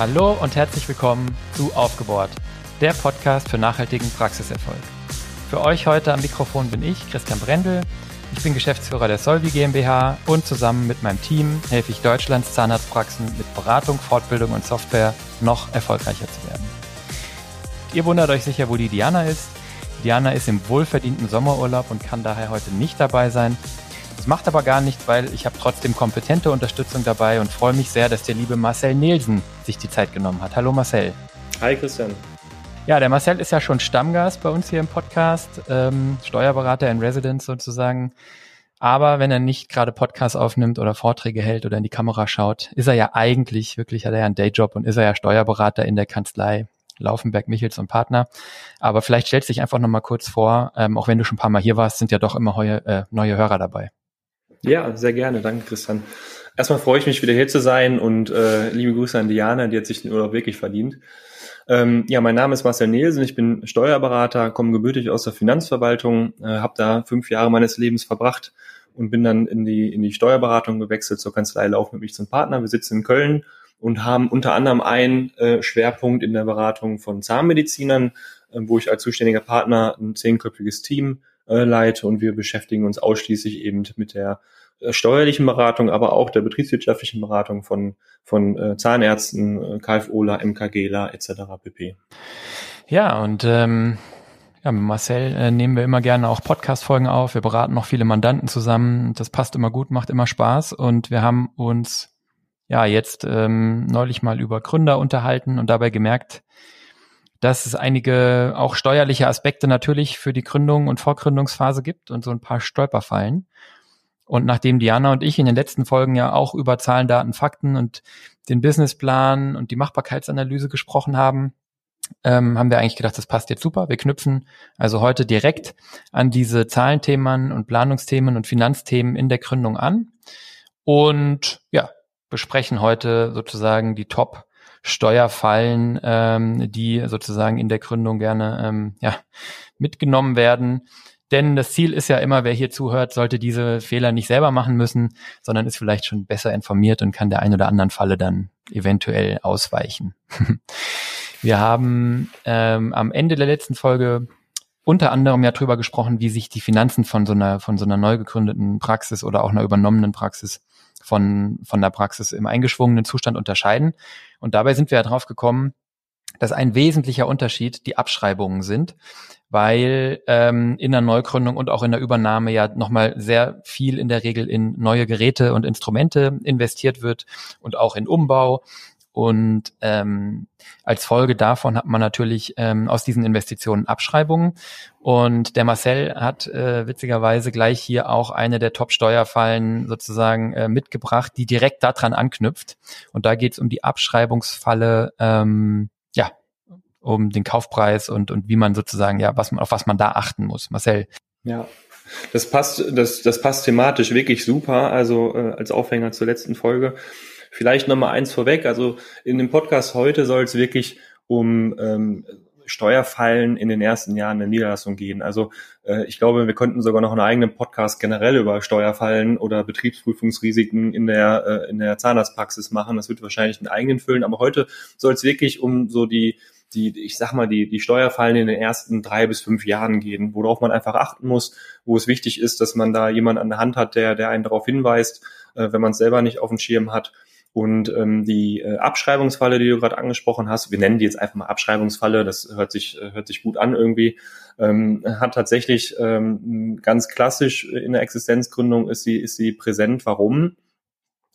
Hallo und herzlich willkommen zu Aufgebohrt, der Podcast für nachhaltigen Praxiserfolg. Für euch heute am Mikrofon bin ich, Christian Brendel. Ich bin Geschäftsführer der Solvi GmbH und zusammen mit meinem Team helfe ich Deutschlands Zahnarztpraxen mit Beratung, Fortbildung und Software noch erfolgreicher zu werden. Ihr wundert euch sicher, wo die Diana ist. Diana ist im wohlverdienten Sommerurlaub und kann daher heute nicht dabei sein. Das macht aber gar nichts, weil ich habe trotzdem kompetente Unterstützung dabei und freue mich sehr, dass der liebe Marcel Nielsen sich die Zeit genommen hat. Hallo Marcel. Hi Christian. Ja, der Marcel ist ja schon Stammgast bei uns hier im Podcast, ähm, Steuerberater in Residence sozusagen. Aber wenn er nicht gerade Podcasts aufnimmt oder Vorträge hält oder in die Kamera schaut, ist er ja eigentlich, wirklich hat er ja einen Dayjob und ist er ja Steuerberater in der Kanzlei Laufenberg, Michels und Partner. Aber vielleicht stellst du dich einfach nochmal kurz vor, ähm, auch wenn du schon ein paar Mal hier warst, sind ja doch immer heue, äh, neue Hörer dabei. Ja, sehr gerne. Danke, Christian. Erstmal freue ich mich, wieder hier zu sein und äh, liebe Grüße an Diana, die hat sich den Urlaub wirklich verdient. Ähm, ja, mein Name ist Marcel Nielsen, ich bin Steuerberater, komme gebürtig aus der Finanzverwaltung, äh, habe da fünf Jahre meines Lebens verbracht und bin dann in die, in die Steuerberatung gewechselt zur Kanzlei Lauf mit mich zum Partner. Wir sitzen in Köln und haben unter anderem einen äh, Schwerpunkt in der Beratung von Zahnmedizinern, äh, wo ich als zuständiger Partner ein zehnköpfiges Team äh, leite und wir beschäftigen uns ausschließlich eben mit der äh, steuerlichen Beratung, aber auch der betriebswirtschaftlichen Beratung von, von äh, Zahnärzten, äh, KFOler, etc. pp. Ja, und ähm, ja, mit Marcel äh, nehmen wir immer gerne auch Podcast-Folgen auf. Wir beraten noch viele Mandanten zusammen. Das passt immer gut, macht immer Spaß. Und wir haben uns ja jetzt ähm, neulich mal über Gründer unterhalten und dabei gemerkt, dass es einige auch steuerliche Aspekte natürlich für die Gründung und Vorgründungsphase gibt und so ein paar Stolperfallen. Und nachdem Diana und ich in den letzten Folgen ja auch über Zahlen, Daten, Fakten und den Businessplan und die Machbarkeitsanalyse gesprochen haben, ähm, haben wir eigentlich gedacht, das passt jetzt super. Wir knüpfen also heute direkt an diese Zahlenthemen und Planungsthemen und Finanzthemen in der Gründung an und ja, besprechen heute sozusagen die Top Steuerfallen, ähm, die sozusagen in der Gründung gerne ähm, ja, mitgenommen werden. Denn das Ziel ist ja immer, wer hier zuhört, sollte diese Fehler nicht selber machen müssen, sondern ist vielleicht schon besser informiert und kann der ein oder anderen Falle dann eventuell ausweichen. Wir haben ähm, am Ende der letzten Folge unter anderem ja drüber gesprochen, wie sich die Finanzen von so einer, von so einer neu gegründeten Praxis oder auch einer übernommenen Praxis von, von der Praxis im eingeschwungenen Zustand unterscheiden. Und dabei sind wir ja drauf gekommen, dass ein wesentlicher Unterschied die Abschreibungen sind, weil ähm, in der Neugründung und auch in der Übernahme ja nochmal sehr viel in der Regel in neue Geräte und Instrumente investiert wird und auch in Umbau und ähm, als Folge davon hat man natürlich ähm, aus diesen Investitionen Abschreibungen. Und der Marcel hat äh, witzigerweise gleich hier auch eine der Top-Steuerfallen sozusagen äh, mitgebracht, die direkt daran anknüpft. Und da geht es um die Abschreibungsfalle, ähm, ja, um den Kaufpreis und, und wie man sozusagen, ja, was man, auf was man da achten muss. Marcel. Ja, das passt, das, das passt thematisch wirklich super. Also äh, als Aufhänger zur letzten Folge. Vielleicht nochmal eins vorweg. Also in dem Podcast heute soll es wirklich um ähm, Steuerfallen in den ersten Jahren der Niederlassung gehen. Also äh, ich glaube, wir könnten sogar noch einen eigenen Podcast generell über Steuerfallen oder Betriebsprüfungsrisiken in der, äh, in der Zahnarztpraxis machen. Das wird wahrscheinlich einen eigenen füllen. Aber heute soll es wirklich um so die die, ich sag mal, die, die Steuerfallen in den ersten drei bis fünf Jahren gehen, worauf man einfach achten muss, wo es wichtig ist, dass man da jemand an der Hand hat, der, der einen darauf hinweist, äh, wenn man es selber nicht auf dem Schirm hat. Und ähm, die äh, Abschreibungsfalle, die du gerade angesprochen hast, wir nennen die jetzt einfach mal Abschreibungsfalle, das hört sich, äh, hört sich gut an irgendwie, ähm, hat tatsächlich ähm, ganz klassisch in der Existenzgründung ist sie, ist sie präsent. Warum?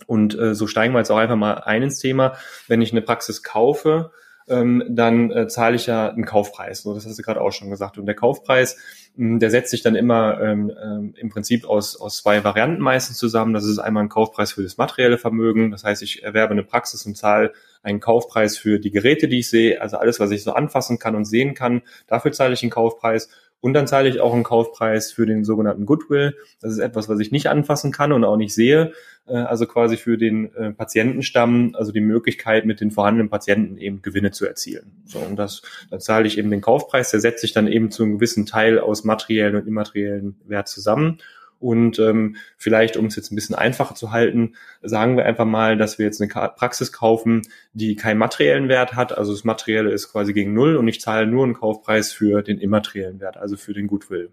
Und äh, so steigen wir jetzt auch einfach mal ein ins Thema. Wenn ich eine Praxis kaufe, ähm, dann äh, zahle ich ja einen Kaufpreis. So, das hast du gerade auch schon gesagt. Und der Kaufpreis, mh, hm, der setzt sich dann immer ähm, ähm, im Prinzip aus, aus zwei Varianten meistens zusammen. Das ist einmal ein Kaufpreis für das materielle Vermögen. Das heißt, ich erwerbe eine Praxis und zahle einen Kaufpreis für die Geräte, die ich sehe, also alles, was ich so anfassen kann und sehen kann. Dafür zahle ich einen Kaufpreis. Und dann zahle ich auch einen Kaufpreis für den sogenannten Goodwill. Das ist etwas, was ich nicht anfassen kann und auch nicht sehe. Äh, also quasi für den äh, Patientenstamm, also die Möglichkeit, mit den vorhandenen Patienten eben Gewinne zu erzielen. So, und das, da zahle ich eben den Kaufpreis, der setzt sich dann eben zu einem gewissen Teil aus materiellen und immateriellen Wert zusammen. Und ähm, vielleicht, um es jetzt ein bisschen einfacher zu halten, sagen wir einfach mal, dass wir jetzt eine Praxis kaufen, die keinen materiellen Wert hat. Also das Materielle ist quasi gegen Null und ich zahle nur einen Kaufpreis für den immateriellen Wert, also für den Goodwill.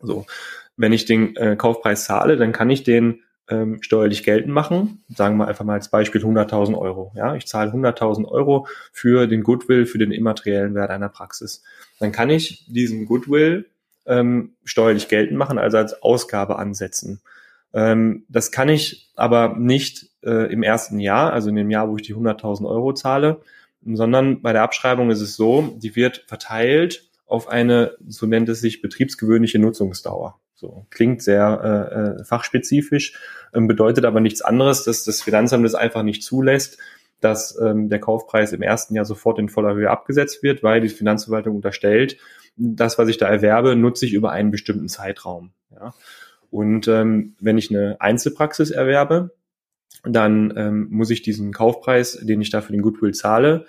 So, wenn ich den äh, Kaufpreis zahle, dann kann ich den ähm, steuerlich geltend machen. Sagen wir einfach mal als Beispiel 100.000 Euro. Ja, ich zahle 100.000 Euro für den Goodwill, für den immateriellen Wert einer Praxis. Dann kann ich diesen Goodwill ähm, steuerlich geltend machen, also als Ausgabe ansetzen. Ähm, das kann ich aber nicht äh, im ersten Jahr, also in dem Jahr, wo ich die 100.000 Euro zahle, sondern bei der Abschreibung ist es so, die wird verteilt auf eine, so nennt es sich, betriebsgewöhnliche Nutzungsdauer. So klingt sehr äh, äh fachspezifisch, ähm, bedeutet aber nichts anderes, dass das Finanzamt es einfach nicht zulässt, dass ähm, der Kaufpreis im ersten Jahr sofort in voller Höhe abgesetzt wird, weil die Finanzverwaltung unterstellt, das, was ich da erwerbe, nutze ich über einen bestimmten Zeitraum. Ja. Und ähm, wenn ich eine Einzelpraxis erwerbe, dann ähm, muss ich diesen Kaufpreis, den ich da für den Goodwill zahle,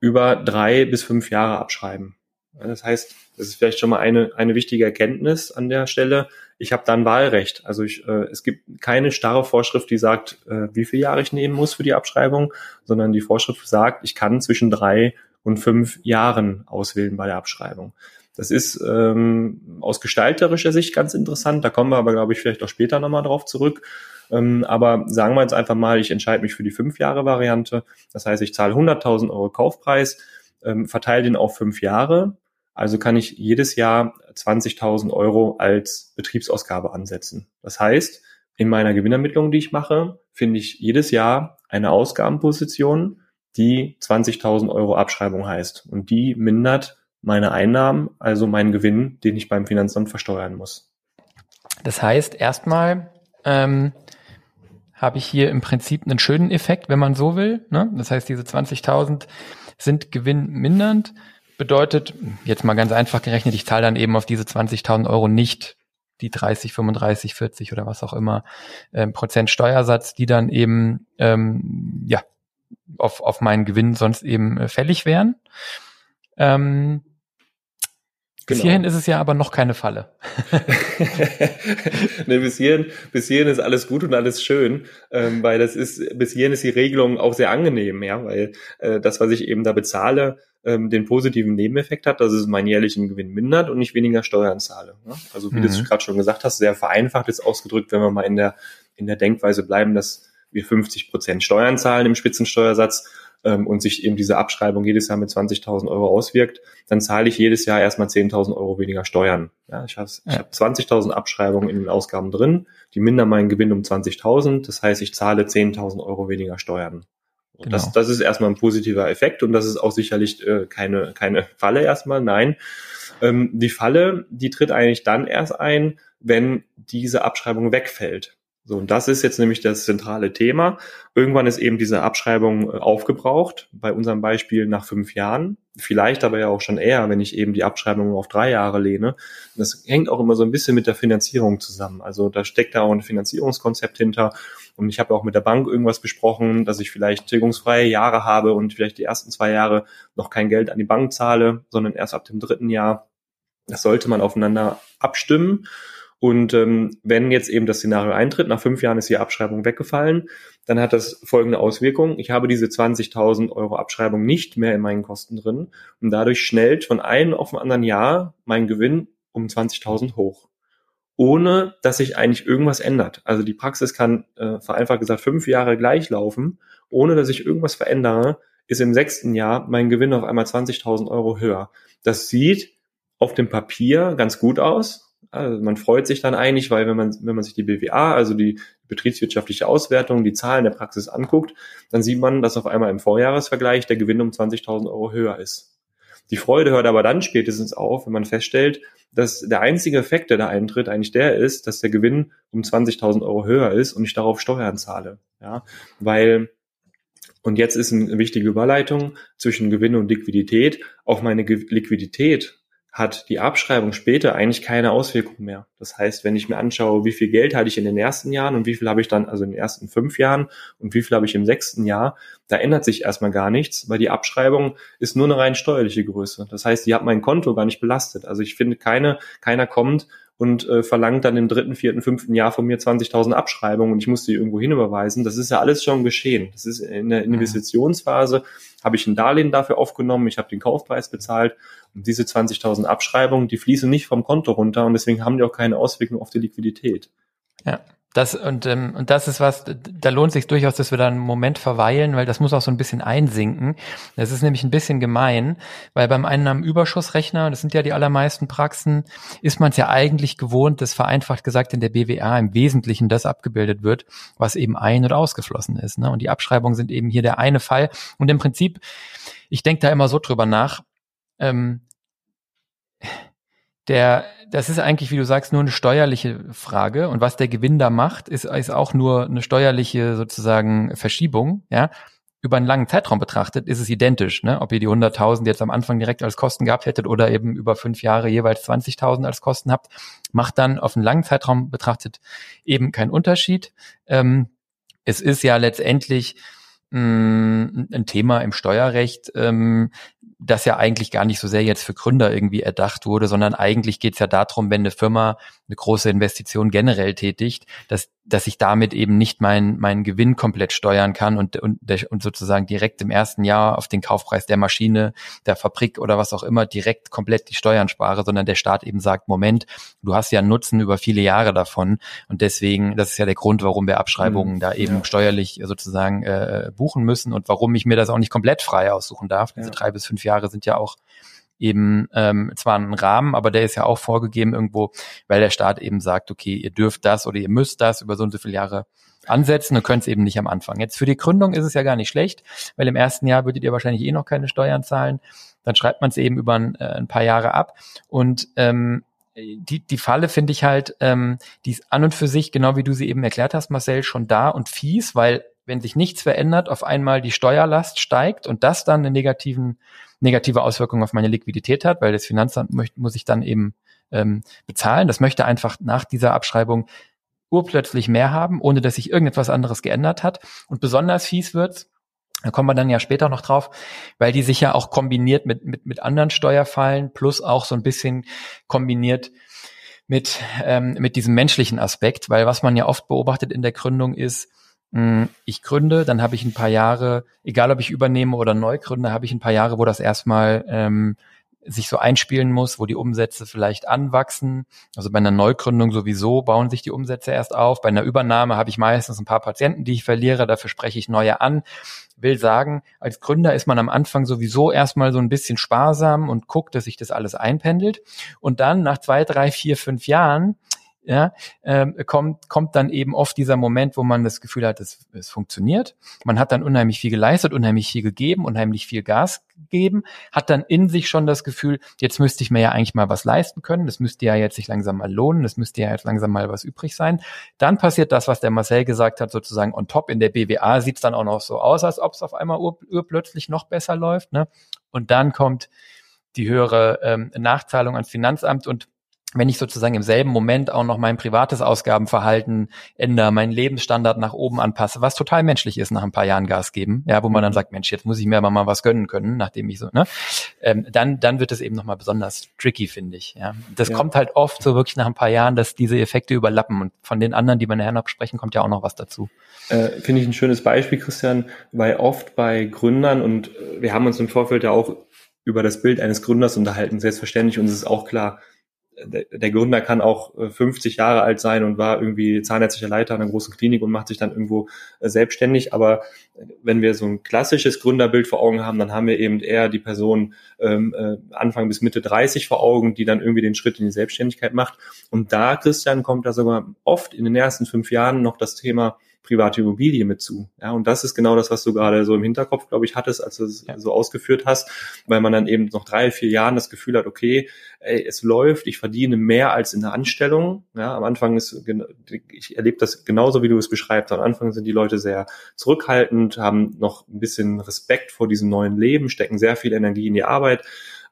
über drei bis fünf Jahre abschreiben. Das heißt, das ist vielleicht schon mal eine, eine wichtige Erkenntnis an der Stelle. Ich habe dann Wahlrecht. Also ich, äh, es gibt keine starre Vorschrift, die sagt, äh, wie viele Jahre ich nehmen muss für die Abschreibung, sondern die Vorschrift sagt, ich kann zwischen drei und fünf Jahren auswählen bei der Abschreibung. Das ist ähm, aus gestalterischer Sicht ganz interessant. Da kommen wir aber, glaube ich, vielleicht auch später nochmal drauf zurück. Ähm, aber sagen wir jetzt einfach mal, ich entscheide mich für die fünf Jahre Variante. Das heißt, ich zahle 100.000 Euro Kaufpreis, ähm, verteile den auf fünf Jahre. Also kann ich jedes Jahr 20.000 Euro als Betriebsausgabe ansetzen. Das heißt, in meiner Gewinnermittlung, die ich mache, finde ich jedes Jahr eine Ausgabenposition, die 20.000 Euro Abschreibung heißt. Und die mindert meine Einnahmen, also meinen Gewinn, den ich beim Finanzamt versteuern muss. Das heißt, erstmal ähm, habe ich hier im Prinzip einen schönen Effekt, wenn man so will. Ne? Das heißt, diese 20.000 sind gewinnmindernd. Bedeutet, jetzt mal ganz einfach gerechnet, ich zahle dann eben auf diese 20.000 Euro nicht die 30, 35, 40 oder was auch immer ähm, Prozent Steuersatz, die dann eben ähm, ja auf, auf meinen Gewinn sonst eben äh, fällig wären. Ähm, bis genau. hierhin ist es ja aber noch keine Falle. ne, bis, hierhin, bis hierhin ist alles gut und alles schön, ähm, weil das ist, bis hierhin ist die Regelung auch sehr angenehm, ja, weil äh, das, was ich eben da bezahle, ähm, den positiven Nebeneffekt hat, dass es meinen jährlichen Gewinn mindert und ich weniger Steuern zahle. Ne? Also wie mhm. du gerade schon gesagt hast, sehr vereinfacht jetzt ausgedrückt, wenn wir mal in der, in der Denkweise bleiben, dass wir 50 Prozent Steuern zahlen im Spitzensteuersatz ähm, und sich eben diese Abschreibung jedes Jahr mit 20.000 Euro auswirkt, dann zahle ich jedes Jahr erstmal 10.000 Euro weniger Steuern. Ja, ich habe ja. hab 20.000 Abschreibungen in den Ausgaben drin, die mindern meinen Gewinn um 20.000. Das heißt, ich zahle 10.000 Euro weniger Steuern. Genau. Das, das ist erstmal ein positiver Effekt und das ist auch sicherlich äh, keine, keine Falle erstmal. Nein, ähm, die Falle, die tritt eigentlich dann erst ein, wenn diese Abschreibung wegfällt. So, und das ist jetzt nämlich das zentrale Thema. Irgendwann ist eben diese Abschreibung äh, aufgebraucht, bei unserem Beispiel nach fünf Jahren, vielleicht aber ja auch schon eher, wenn ich eben die Abschreibung auf drei Jahre lehne. Das hängt auch immer so ein bisschen mit der Finanzierung zusammen. Also da steckt da auch ein Finanzierungskonzept hinter. Und ich habe auch mit der Bank irgendwas besprochen, dass ich vielleicht tilgungsfreie Jahre habe und vielleicht die ersten zwei Jahre noch kein Geld an die Bank zahle, sondern erst ab dem dritten Jahr. Das sollte man aufeinander abstimmen. Und ähm, wenn jetzt eben das Szenario eintritt, nach fünf Jahren ist die Abschreibung weggefallen, dann hat das folgende Auswirkung. Ich habe diese 20.000 Euro Abschreibung nicht mehr in meinen Kosten drin und dadurch schnellt von einem auf ein anderen Jahr mein Gewinn um 20.000 hoch. Ohne dass sich eigentlich irgendwas ändert. Also die Praxis kann äh, vereinfacht gesagt fünf Jahre gleich laufen, ohne dass ich irgendwas verändere, ist im sechsten Jahr mein Gewinn auf einmal 20.000 Euro höher. Das sieht auf dem Papier ganz gut aus, also man freut sich dann eigentlich, weil wenn man, wenn man sich die BWA, also die betriebswirtschaftliche Auswertung, die Zahlen der Praxis anguckt, dann sieht man, dass auf einmal im Vorjahresvergleich der Gewinn um 20.000 Euro höher ist. Die Freude hört aber dann spätestens auf, wenn man feststellt, dass der einzige Effekt, der da eintritt, eigentlich der ist, dass der Gewinn um 20.000 Euro höher ist und ich darauf Steuern zahle. Ja, weil und jetzt ist eine wichtige Überleitung zwischen Gewinn und Liquidität. Auf meine Liquidität hat die Abschreibung später eigentlich keine Auswirkung mehr. Das heißt, wenn ich mir anschaue, wie viel Geld hatte ich in den ersten Jahren und wie viel habe ich dann, also in den ersten fünf Jahren und wie viel habe ich im sechsten Jahr, da ändert sich erstmal gar nichts, weil die Abschreibung ist nur eine rein steuerliche Größe. Das heißt, die hat mein Konto gar nicht belastet. Also ich finde, keine, keiner kommt und äh, verlangt dann im dritten, vierten, fünften Jahr von mir 20.000 Abschreibungen und ich muss die irgendwo hinüberweisen. Das ist ja alles schon geschehen. Das ist in der mhm. Investitionsphase, habe ich ein Darlehen dafür aufgenommen, ich habe den Kaufpreis bezahlt und diese 20.000 Abschreibungen, die fließen nicht vom Konto runter und deswegen haben die auch keine Auswirkung auf die Liquidität. Ja, das und ähm, und das ist was, da lohnt sich durchaus, dass wir da einen Moment verweilen, weil das muss auch so ein bisschen einsinken. Das ist nämlich ein bisschen gemein, weil beim Einnahmenüberschussrechner, das sind ja die allermeisten Praxen, ist man es ja eigentlich gewohnt, dass vereinfacht gesagt in der BWA im Wesentlichen das abgebildet wird, was eben ein- oder ausgeflossen ist. Ne? Und die Abschreibungen sind eben hier der eine Fall. Und im Prinzip, ich denke da immer so drüber nach. Ähm, der, das ist eigentlich, wie du sagst, nur eine steuerliche Frage. Und was der Gewinn da macht, ist, ist auch nur eine steuerliche sozusagen Verschiebung, ja. Über einen langen Zeitraum betrachtet ist es identisch, ne? ob ihr die 100.000 jetzt am Anfang direkt als Kosten gehabt hättet oder eben über fünf Jahre jeweils 20.000 als Kosten habt, macht dann auf einen langen Zeitraum betrachtet eben keinen Unterschied. Ähm, es ist ja letztendlich mh, mm, ein Thema im Steuerrecht, ähm, das ja eigentlich gar nicht so sehr jetzt für Gründer irgendwie erdacht wurde, sondern eigentlich geht es ja darum, wenn eine Firma eine große Investition generell tätigt, dass, dass ich damit eben nicht meinen meinen Gewinn komplett steuern kann und, und, und sozusagen direkt im ersten Jahr auf den Kaufpreis der Maschine, der Fabrik oder was auch immer direkt komplett die Steuern spare, sondern der Staat eben sagt, Moment, du hast ja einen Nutzen über viele Jahre davon und deswegen, das ist ja der Grund, warum wir Abschreibungen mhm, da eben ja. steuerlich sozusagen äh, buchen müssen und warum ich mir das auch nicht komplett frei aussuchen darf. Diese ja. drei bis fünf Jahre sind ja auch eben ähm, zwar ein Rahmen, aber der ist ja auch vorgegeben irgendwo, weil der Staat eben sagt, okay, ihr dürft das oder ihr müsst das über so und so viele Jahre ansetzen und könnt es eben nicht am Anfang. Jetzt für die Gründung ist es ja gar nicht schlecht, weil im ersten Jahr würdet ihr wahrscheinlich eh noch keine Steuern zahlen. Dann schreibt man es eben über ein, äh, ein paar Jahre ab und ähm, die, die Falle finde ich halt, ähm, die ist an und für sich, genau wie du sie eben erklärt hast, Marcel, schon da und fies, weil wenn sich nichts verändert, auf einmal die Steuerlast steigt und das dann eine negativen, negative Auswirkung auf meine Liquidität hat, weil das Finanzamt möchte, muss ich dann eben ähm, bezahlen. Das möchte einfach nach dieser Abschreibung urplötzlich mehr haben, ohne dass sich irgendetwas anderes geändert hat. Und besonders fies wird's, da kommen wir dann ja später noch drauf, weil die sich ja auch kombiniert mit, mit, mit anderen Steuerfallen plus auch so ein bisschen kombiniert mit, ähm, mit diesem menschlichen Aspekt, weil was man ja oft beobachtet in der Gründung ist, ich gründe, dann habe ich ein paar Jahre, egal ob ich übernehme oder neu gründe, habe ich ein paar Jahre, wo das erstmal ähm, sich so einspielen muss, wo die Umsätze vielleicht anwachsen. Also bei einer Neugründung sowieso bauen sich die Umsätze erst auf. Bei einer Übernahme habe ich meistens ein paar Patienten, die ich verliere, dafür spreche ich neue an. Will sagen, als Gründer ist man am Anfang sowieso erstmal so ein bisschen sparsam und guckt, dass sich das alles einpendelt. Und dann nach zwei, drei, vier, fünf Jahren ja, ähm, kommt, kommt dann eben oft dieser Moment, wo man das Gefühl hat, es, es funktioniert. Man hat dann unheimlich viel geleistet, unheimlich viel gegeben, unheimlich viel Gas gegeben, hat dann in sich schon das Gefühl, jetzt müsste ich mir ja eigentlich mal was leisten können, das müsste ja jetzt sich langsam mal lohnen, das müsste ja jetzt langsam mal was übrig sein. Dann passiert das, was der Marcel gesagt hat, sozusagen on top. In der BWA sieht es dann auch noch so aus, als ob es auf einmal ur, urplötzlich noch besser läuft. Ne? Und dann kommt die höhere ähm, Nachzahlung ans Finanzamt und wenn ich sozusagen im selben Moment auch noch mein privates Ausgabenverhalten ändere, meinen Lebensstandard nach oben anpasse, was total menschlich ist nach ein paar Jahren Gas geben, ja, wo man dann mhm. sagt, Mensch, jetzt muss ich mir aber mal was gönnen können, nachdem ich so, ne, ähm, dann, dann wird es eben nochmal besonders tricky, finde ich, ja. Das ja. kommt halt oft so wirklich nach ein paar Jahren, dass diese Effekte überlappen und von den anderen, die wir nachher noch sprechen, kommt ja auch noch was dazu. Äh, finde ich ein schönes Beispiel, Christian, weil oft bei Gründern und äh, wir haben uns im Vorfeld ja auch über das Bild eines Gründers unterhalten, selbstverständlich, uns ist auch klar, der, der Gründer kann auch 50 äh, Jahre alt sein und war irgendwie zahnärztlicher Leiter einer großen Klinik und macht sich dann irgendwo äh, selbstständig. Aber wenn wir so ein klassisches Gründerbild vor Augen haben, dann haben wir eben eher die Person ähm, äh, Anfang bis Mitte 30 vor Augen, die dann irgendwie den Schritt in die Selbstständigkeit macht. Und da, Christian, kommt da sogar oft in den ersten fünf Jahren noch das Thema private Immobilie mit zu. Ja, und das ist genau das, was du gerade so im Hinterkopf, glaube ich, hattest, als du es ja. so ausgeführt hast, weil man dann eben noch drei, vier Jahren das Gefühl hat, okay, ey, es läuft, ich verdiene mehr als in der Anstellung. Ja, am Anfang ist, ich erlebe das genauso, wie du es beschreibst. Am Anfang sind die Leute sehr zurückhaltend, haben noch ein bisschen Respekt vor diesem neuen Leben, stecken sehr viel Energie in die Arbeit.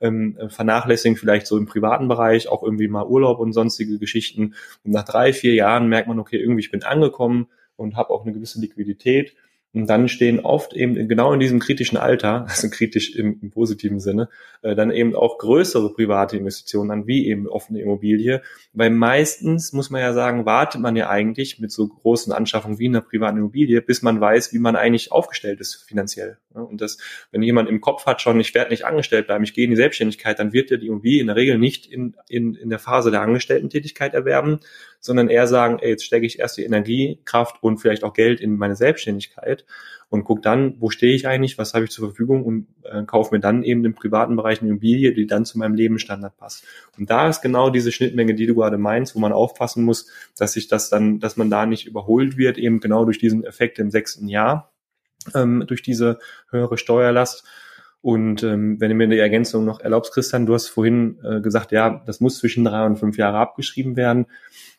Ähm, vernachlässigen vielleicht so im privaten Bereich auch irgendwie mal Urlaub und sonstige Geschichten. Und nach drei, vier Jahren merkt man, okay, irgendwie ich bin angekommen, und habe auch eine gewisse Liquidität Und dann stehen oft eben genau in diesem kritischen Alter, also kritisch im, im positiven Sinne, äh, dann eben auch größere private Investitionen an, wie eben offene Immobilie. Weil meistens, muss man ja sagen, wartet man ja eigentlich mit so großen Anschaffungen wie einer privaten Immobilie, bis man weiß, wie man eigentlich aufgestellt ist finanziell. Und das, wenn jemand im Kopf hat schon, ich werde nicht angestellt bleiben, ich gehe in die Selbstständigkeit, dann wird ja die Immobilie in der Regel nicht in, in, in der Phase der Angestellten-Tätigkeit erwerben, sondern eher sagen, ey, jetzt stecke ich erst die Energie, Kraft und vielleicht auch Geld in meine Selbstständigkeit und guck dann, wo stehe ich eigentlich, was habe ich zur Verfügung und äh, kaufe mir dann eben im privaten Bereich eine Immobilie, die dann zu meinem Lebensstandard passt. Und da ist genau diese Schnittmenge, die du gerade meinst, wo man aufpassen muss, dass sich das dann, dass man da nicht überholt wird, eben genau durch diesen Effekt im sechsten Jahr, ähm, durch diese höhere Steuerlast. Und ähm, wenn du mir die Ergänzung noch erlaubst, Christian, du hast vorhin äh, gesagt, ja, das muss zwischen drei und fünf Jahre abgeschrieben werden.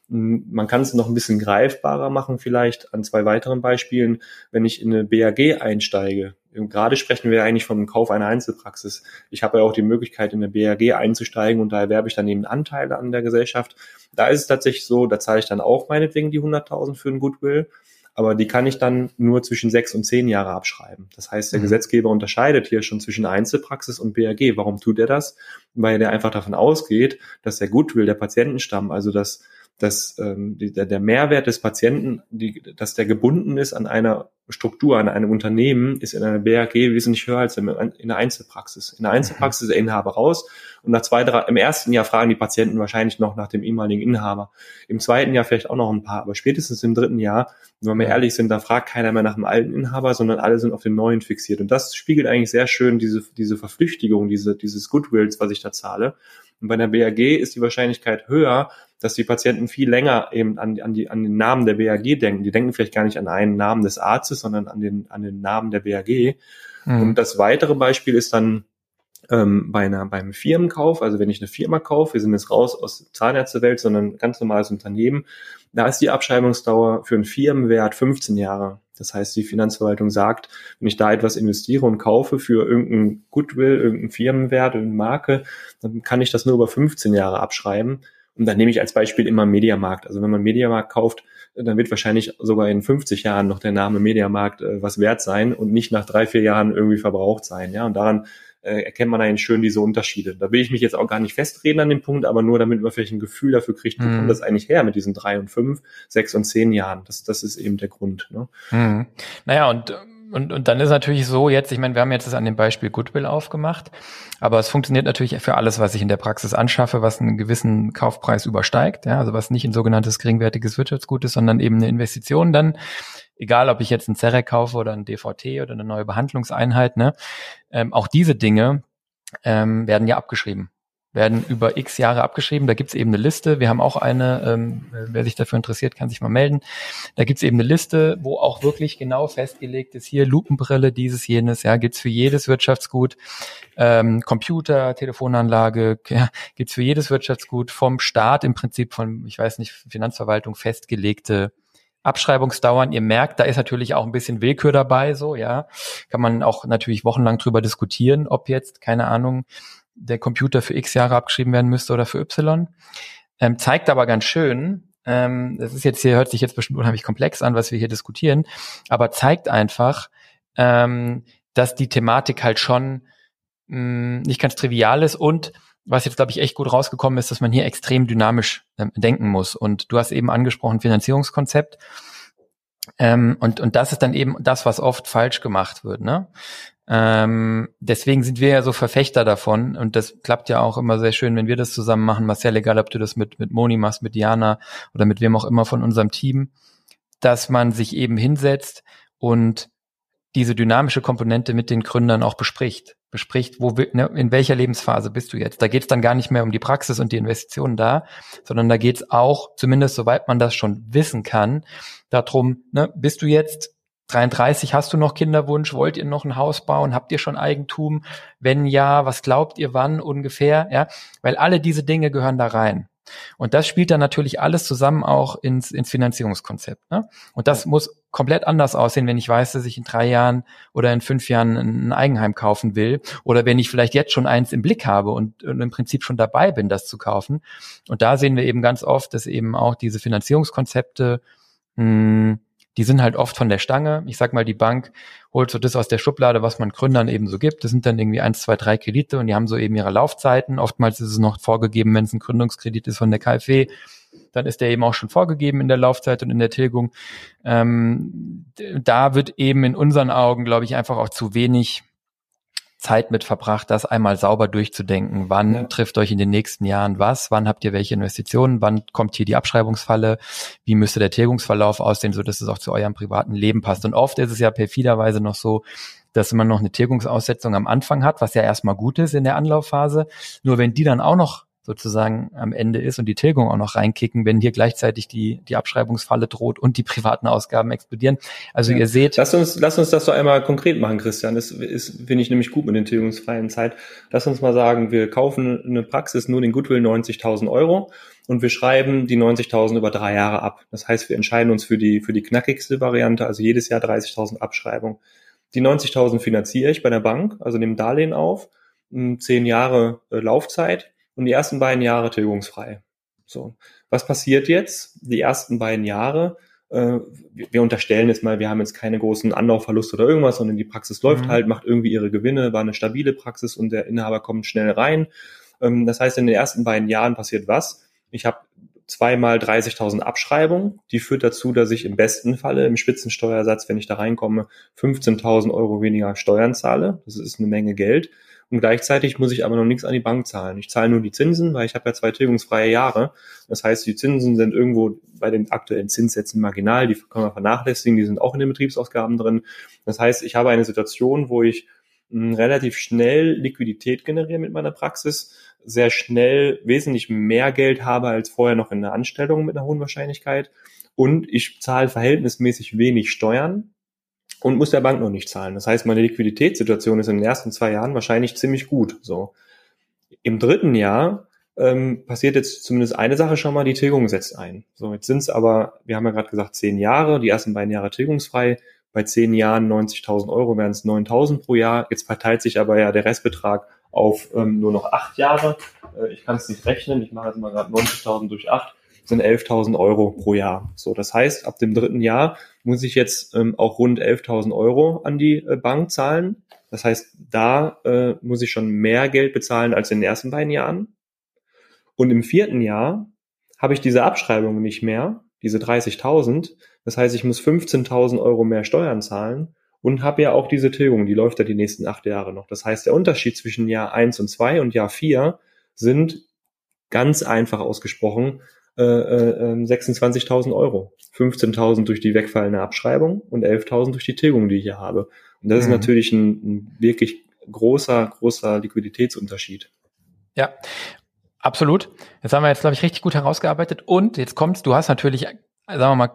Hm, man kann es noch ein bisschen greifbarer machen, vielleicht an zwei weiteren Beispielen. Wenn ich in eine BAG einsteige, gerade sprechen wir eigentlich vom Kauf einer Einzelpraxis. Ich habe ja auch die Möglichkeit, in eine BAG einzusteigen und da erwerbe ich dann eben Anteile an der Gesellschaft. Da ist es tatsächlich so, da zahle ich dann auch meinetwegen die 100.000 für ein Goodwill aber die kann ich dann nur zwischen sechs und zehn Jahre abschreiben. Das heißt, der mhm. Gesetzgeber unterscheidet hier schon zwischen Einzelpraxis und BRG. Warum tut er das? Weil er einfach davon ausgeht, dass der Goodwill, der Patientenstamm, also das dass ähm, die, der, der Mehrwert des Patienten, die, dass der gebunden ist an einer Struktur, an einem Unternehmen, ist in einer BRG wesentlich höher als in der Einzelpraxis. In der Einzelpraxis ist der Inhaber raus und nach zwei, drei, im ersten Jahr fragen die Patienten wahrscheinlich noch nach dem ehemaligen Inhaber. Im zweiten Jahr vielleicht auch noch ein paar, aber spätestens im dritten Jahr, wenn wir ehrlich sind, da fragt keiner mehr nach dem alten Inhaber, sondern alle sind auf den neuen fixiert. Und das spiegelt eigentlich sehr schön diese, diese Verflüchtigung, diese, dieses Goodwills, was ich da zahle. Und bei der BAG ist die Wahrscheinlichkeit höher, dass die Patienten viel länger eben an, an, die, an den Namen der BAG denken. Die denken vielleicht gar nicht an einen Namen des Arztes, sondern an den, an den Namen der BAG. Mhm. Und das weitere Beispiel ist dann ähm, bei einer, beim Firmenkauf, also wenn ich eine Firma kaufe, wir sind jetzt raus aus Zahnärztewelt, sondern ganz normales Unternehmen, da ist die Abschreibungsdauer für einen Firmenwert 15 Jahre. Das heißt, die Finanzverwaltung sagt, wenn ich da etwas investiere und kaufe für irgendein Goodwill, irgendeinen Firmenwert, irgendeine Marke, dann kann ich das nur über 15 Jahre abschreiben. Und dann nehme ich als Beispiel immer Mediamarkt. Also wenn man Mediamarkt kauft, dann wird wahrscheinlich sogar in 50 Jahren noch der Name Mediamarkt äh, was wert sein und nicht nach drei, vier Jahren irgendwie verbraucht sein. Ja, und daran äh, erkennt man eigentlich schön diese Unterschiede. Da will ich mich jetzt auch gar nicht festreden an dem Punkt, aber nur damit man vielleicht ein Gefühl dafür kriegt, wo mhm. kommt das eigentlich her mit diesen drei und fünf, sechs und zehn Jahren. Das, das ist eben der Grund. Ne? Mhm. Naja, und und, und dann ist natürlich so jetzt, ich meine, wir haben jetzt das an dem Beispiel Goodwill aufgemacht, aber es funktioniert natürlich für alles, was ich in der Praxis anschaffe, was einen gewissen Kaufpreis übersteigt, ja, also was nicht ein sogenanntes geringwertiges Wirtschaftsgut ist, sondern eben eine Investition dann, egal ob ich jetzt ein Zerre kaufe oder ein DVT oder eine neue Behandlungseinheit, ne, ähm, auch diese Dinge ähm, werden ja abgeschrieben werden über x Jahre abgeschrieben. Da gibt's eben eine Liste. Wir haben auch eine, ähm, wer sich dafür interessiert, kann sich mal melden. Da gibt's eben eine Liste, wo auch wirklich genau festgelegt ist, hier Lupenbrille, dieses, jenes, ja, gibt's für jedes Wirtschaftsgut, ähm, Computer, Telefonanlage, ja, gibt's für jedes Wirtschaftsgut vom Staat im Prinzip von, ich weiß nicht, Finanzverwaltung festgelegte Abschreibungsdauern. Ihr merkt, da ist natürlich auch ein bisschen Willkür dabei, so, ja. Kann man auch natürlich wochenlang drüber diskutieren, ob jetzt, keine Ahnung, der Computer für x Jahre abgeschrieben werden müsste oder für y. Ähm, zeigt aber ganz schön, ähm, das ist jetzt hier, hört sich jetzt bestimmt unheimlich komplex an, was wir hier diskutieren, aber zeigt einfach, ähm, dass die Thematik halt schon mh, hm, nicht ganz trivial ist und was jetzt, glaube ich, echt gut rausgekommen ist, dass man hier extrem dynamisch ähm, denken muss. Und du hast eben angesprochen, Finanzierungskonzept. Ähm, und, und das ist dann eben das, was oft falsch gemacht wird. Ne? Ähm, deswegen sind wir ja so Verfechter davon und das klappt ja auch immer sehr schön, wenn wir das zusammen machen. Marcel, egal ob du das mit, mit Moni machst, mit Diana oder mit wem auch immer von unserem Team, dass man sich eben hinsetzt und diese dynamische Komponente mit den Gründern auch bespricht. Bespricht, wo, ne, in welcher Lebensphase bist du jetzt? Da geht es dann gar nicht mehr um die Praxis und die Investitionen da, sondern da geht es auch, zumindest soweit man das schon wissen kann, darum, ne, bist du jetzt 33, hast du noch Kinderwunsch? Wollt ihr noch ein Haus bauen? Habt ihr schon Eigentum? Wenn ja, was glaubt ihr wann ungefähr? Ja, weil alle diese Dinge gehören da rein. Und das spielt dann natürlich alles zusammen auch ins, ins Finanzierungskonzept. Ne? Und das muss komplett anders aussehen, wenn ich weiß, dass ich in drei Jahren oder in fünf Jahren ein Eigenheim kaufen will oder wenn ich vielleicht jetzt schon eins im Blick habe und, und im Prinzip schon dabei bin, das zu kaufen. Und da sehen wir eben ganz oft, dass eben auch diese Finanzierungskonzepte mh, hm, die sind halt oft von der Stange. Ich sag mal, die Bank holt so das aus der Schublade, was man Gründern eben so gibt. Das sind dann irgendwie eins, zwei, drei Kredite und die haben so eben ihre Laufzeiten. Oftmals ist es noch vorgegeben, wenn es ein Gründungskredit ist von der KfW, dann ist der eben auch schon vorgegeben in der Laufzeit und in der Tilgung. Ähm, da wird eben in unseren Augen, glaube ich, einfach auch zu wenig Zeit mit verbracht, das einmal sauber durchzudenken. Wann ja. trifft euch in den nächsten Jahren was? Wann habt ihr welche Investitionen? Wann kommt hier die Abschreibungsfalle? Wie müsste der Tilgungsverlauf aussehen, so dass es auch zu eurem privaten Leben passt? Und oft ist es ja perfiderweise noch so, dass man noch eine Tilgungsaussetzung am Anfang hat, was ja erstmal gut ist in der Anlaufphase. Nur wenn die dann auch noch sozusagen am Ende ist und die Tilgung auch noch reinkicken, wenn hier gleichzeitig die, die Abschreibungsfalle droht und die privaten Ausgaben explodieren. Also ja. ihr seht. Lass uns, lass uns das doch einmal konkret machen, Christian. Das ist, finde ich nämlich gut mit den tilgungsfreien Zeit. Lass uns mal sagen, wir kaufen eine Praxis nur den Goodwill 90.000 Euro und wir schreiben die 90.000 über drei Jahre ab. Das heißt, wir entscheiden uns für die, für die knackigste Variante, also jedes Jahr 30.000 Abschreibung. Die 90.000 finanziere ich bei der Bank, also nehme Darlehen auf, zehn Jahre äh, Laufzeit und die ersten beiden Jahre tilgungsfrei. So, was passiert jetzt? Die ersten beiden Jahre, äh, wir unterstellen jetzt mal, wir haben jetzt keine großen Anlaufverluste oder irgendwas, sondern die Praxis läuft mhm. halt, macht irgendwie ihre Gewinne, war eine stabile Praxis und der Inhaber kommt schnell rein. Ähm, das heißt, in den ersten beiden Jahren passiert was? Ich habe zweimal 30.000 Abschreibungen. Die führt dazu, dass ich im besten Falle im Spitzensteuersatz, wenn ich da reinkomme, 15.000 Euro weniger Steuern zahle. Das ist eine Menge Geld. Und gleichzeitig muss ich aber noch nichts an die Bank zahlen. Ich zahle nur die Zinsen, weil ich habe ja zwei tilgungsfreie Jahre. Das heißt, die Zinsen sind irgendwo bei den aktuellen Zinssätzen marginal, die können wir vernachlässigen, die sind auch in den Betriebsausgaben drin. Das heißt, ich habe eine Situation, wo ich hm, relativ schnell Liquidität generiere mit meiner Praxis, sehr schnell wesentlich mehr Geld habe als vorher noch in der Anstellung mit einer hohen Wahrscheinlichkeit und ich zahle verhältnismäßig wenig Steuern, und muss der Bank noch nicht zahlen. Das heißt, meine Liquiditätssituation ist in den ersten zwei Jahren wahrscheinlich ziemlich gut. So. Im dritten Jahr ähm, passiert jetzt zumindest eine Sache schon mal, die Tilgung setzt ein. So, jetzt sind es aber, wir haben ja gerade gesagt, zehn Jahre, die ersten beiden Jahre tilgungsfrei. Bei zehn Jahren 90.000 Euro wären es 9.000 pro Jahr. Jetzt verteilt sich aber ja der Restbetrag auf ähm, nur noch acht Jahre. Äh, ich kann es nicht rechnen, ich mache jetzt mal gerade 90.000 durch acht sind 11.000 Euro pro Jahr. So, das heißt, ab dem dritten Jahr muss ich jetzt ähm, auch rund 11.000 Euro an die äh, Bank zahlen. Das heißt, da äh, muss ich schon mehr Geld bezahlen als in den ersten beiden Jahren. Und im vierten Jahr habe ich diese Abschreibung nicht mehr, diese 30.000. Das heißt, ich muss 15.000 Euro mehr Steuern zahlen und habe ja auch diese Tilgung, die läuft ja die nächsten acht Jahre noch. Das heißt, der Unterschied zwischen Jahr eins und zwei und Jahr vier sind ganz einfach ausgesprochen äh, äh, 26.000 ähm, Euro. 15.000 durch die wegfallende Abschreibung und 11.000 durch die Tilgung, die ich hier habe. Und das mhm. ist natürlich ein, ein wirklich großer, großer Liquiditätsunterschied. Ja, absolut. Jetzt haben wir jetzt, glaube ich, richtig gut herausgearbeitet. Und jetzt kommt's, du hast natürlich, sagen wir mal,